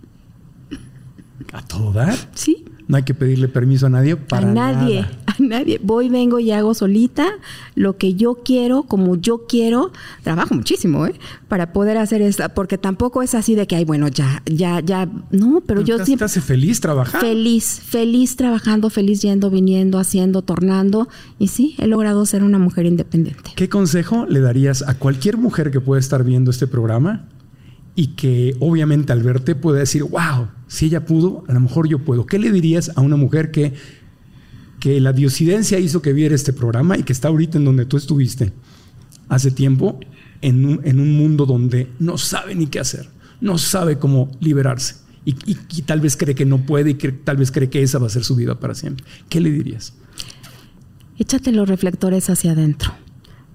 ¿A todo dar? Sí. No hay que pedirle permiso a nadie para A nadie, a nadie. Voy, vengo y hago solita lo que yo quiero, como yo quiero. Trabajo muchísimo, ¿eh? Para poder hacer esto, porque tampoco es así de que, ay, bueno, ya, ya, ya. No, pero, yo siempre... ¿Te hace feliz trabajar? Feliz, feliz trabajando, feliz yendo, viniendo, haciendo, tornando. Y sí, he logrado ser una mujer independiente. ¿Qué consejo le darías a cualquier mujer que pueda estar viendo este programa y que obviamente al verte puede decir, wow, si ella pudo, a lo mejor yo puedo. ¿Qué le dirías a una mujer que, que la diosidencia hizo que viera este programa y que está ahorita en donde tú estuviste hace tiempo, en un, en un mundo donde no sabe ni qué hacer, no sabe cómo liberarse y, y tal vez cree que no puede y que tal vez cree que esa va a ser su vida para siempre? ¿Qué le dirías? Échate los reflectores hacia adentro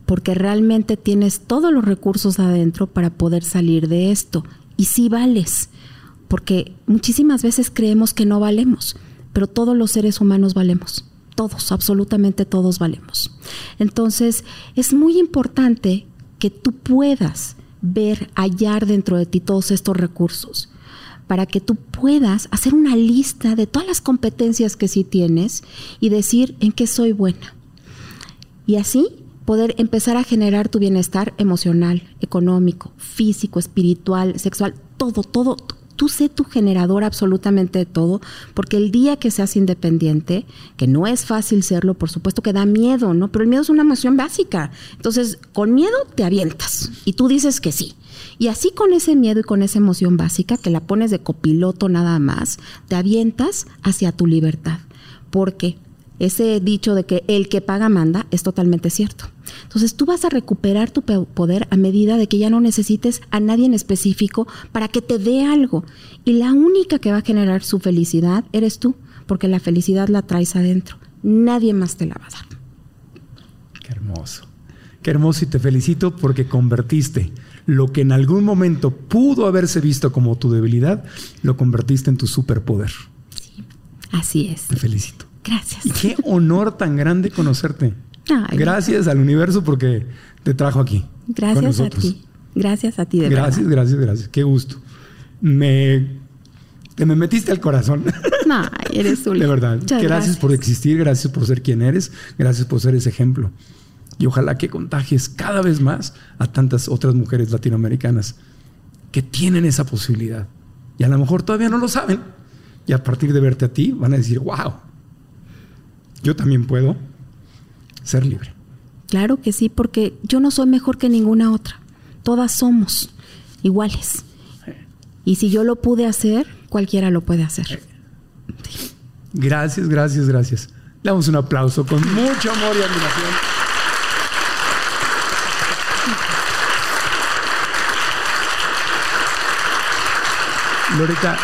porque realmente tienes todos los recursos adentro para poder salir de esto. Y sí vales, porque muchísimas veces creemos que no valemos, pero todos los seres humanos valemos. Todos, absolutamente todos valemos. Entonces, es muy importante que tú puedas ver, hallar dentro de ti todos estos recursos para que tú puedas hacer una lista de todas las competencias que sí tienes y decir en qué soy buena. Y así poder empezar a generar tu bienestar emocional, económico, físico, espiritual, sexual, todo, todo, tú sé tu generador absolutamente de todo, porque el día que seas independiente, que no es fácil serlo, por supuesto que da miedo, ¿no? Pero el miedo es una emoción básica. Entonces, con miedo te avientas y tú dices que sí. Y así con ese miedo y con esa emoción básica, que la pones de copiloto nada más, te avientas hacia tu libertad. Porque ese dicho de que el que paga manda es totalmente cierto. Entonces tú vas a recuperar tu poder a medida de que ya no necesites a nadie en específico para que te dé algo. Y la única que va a generar su felicidad eres tú, porque la felicidad la traes adentro. Nadie más te la va a dar. Qué hermoso. Qué hermoso y te felicito porque convertiste lo que en algún momento pudo haberse visto como tu debilidad, lo convertiste en tu superpoder. Sí, así es. Te felicito. Gracias. Y qué honor tan grande conocerte. gracias al universo porque te trajo aquí. Gracias a ti. Gracias a ti, de Gracias, gracias, gracias. Qué gusto. Me, te me metiste al corazón. No, eres un. De verdad. gracias por existir, gracias por ser quien eres, gracias por ser ese ejemplo. Y ojalá que contagies cada vez más a tantas otras mujeres latinoamericanas que tienen esa posibilidad. Y a lo mejor todavía no lo saben. Y a partir de verte a ti van a decir, wow, yo también puedo ser libre. Claro que sí, porque yo no soy mejor que ninguna otra. Todas somos iguales. Y si yo lo pude hacer, cualquiera lo puede hacer. Gracias, gracias, gracias. Le damos un aplauso con mucho amor y admiración. Loreta,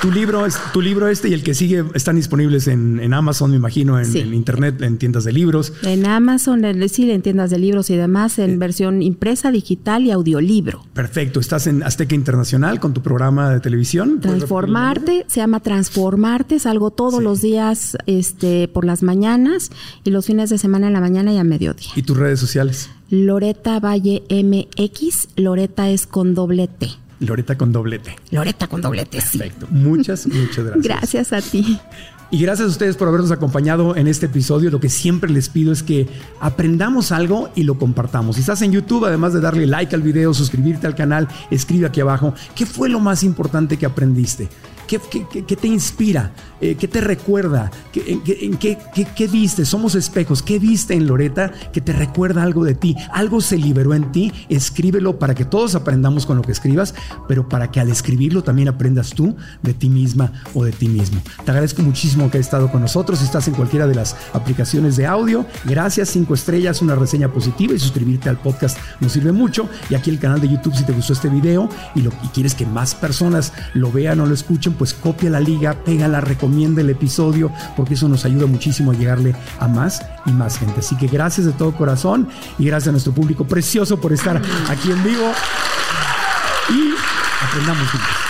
tu libro, tu libro este y el que sigue están disponibles en, Amazon, me imagino, en, internet, en tiendas de libros. En Amazon, en, sí, en tiendas de libros y demás, en eh. versión impresa, digital y audiolibro. Perfecto. Estás en Azteca Internacional con tu programa de televisión. Transformarte, se llama Transformarte, salgo todos los días este, por las mañanas y los fines de semana en la mañana y a mediodía. ¿Y tus redes sociales? Loreta Valle MX, Loreta es con doble T. Loreta con doblete. Loreta con doblete, sí. Perfecto. Muchas, muchas gracias. Gracias a ti. Y gracias a ustedes por habernos acompañado en este episodio. Lo que siempre les pido es que aprendamos algo y lo compartamos. Si estás en YouTube, además de darle like al video, suscribirte al canal, escribe aquí abajo qué fue lo más importante que aprendiste. ¿Qué, te inspira? Eh, ¿Qué te recuerda? ¿Qué, en, qué, viste? Somos espejos. ¿Qué viste en Loreta que te recuerda algo de ti? Algo se liberó en ti. Escríbelo para que todos aprendamos con lo que escribas, pero para que al escribirlo también aprendas tú de ti misma o de ti mismo. Te agradezco muchísimo que hayas estado con nosotros. Si estás en cualquiera de las aplicaciones de audio, gracias. Cinco estrellas, una reseña positiva y suscribirte al podcast nos sirve mucho. Y aquí el canal de YouTube si te gustó este video y, lo, y quieres que más personas lo vean o lo escuchen, pues copia la liga, pégala, recomienda el episodio, porque eso nos ayuda muchísimo a llegarle a más y más gente. Así que gracias de todo corazón y gracias a nuestro público precioso por estar aquí en vivo y aprendamos juntos.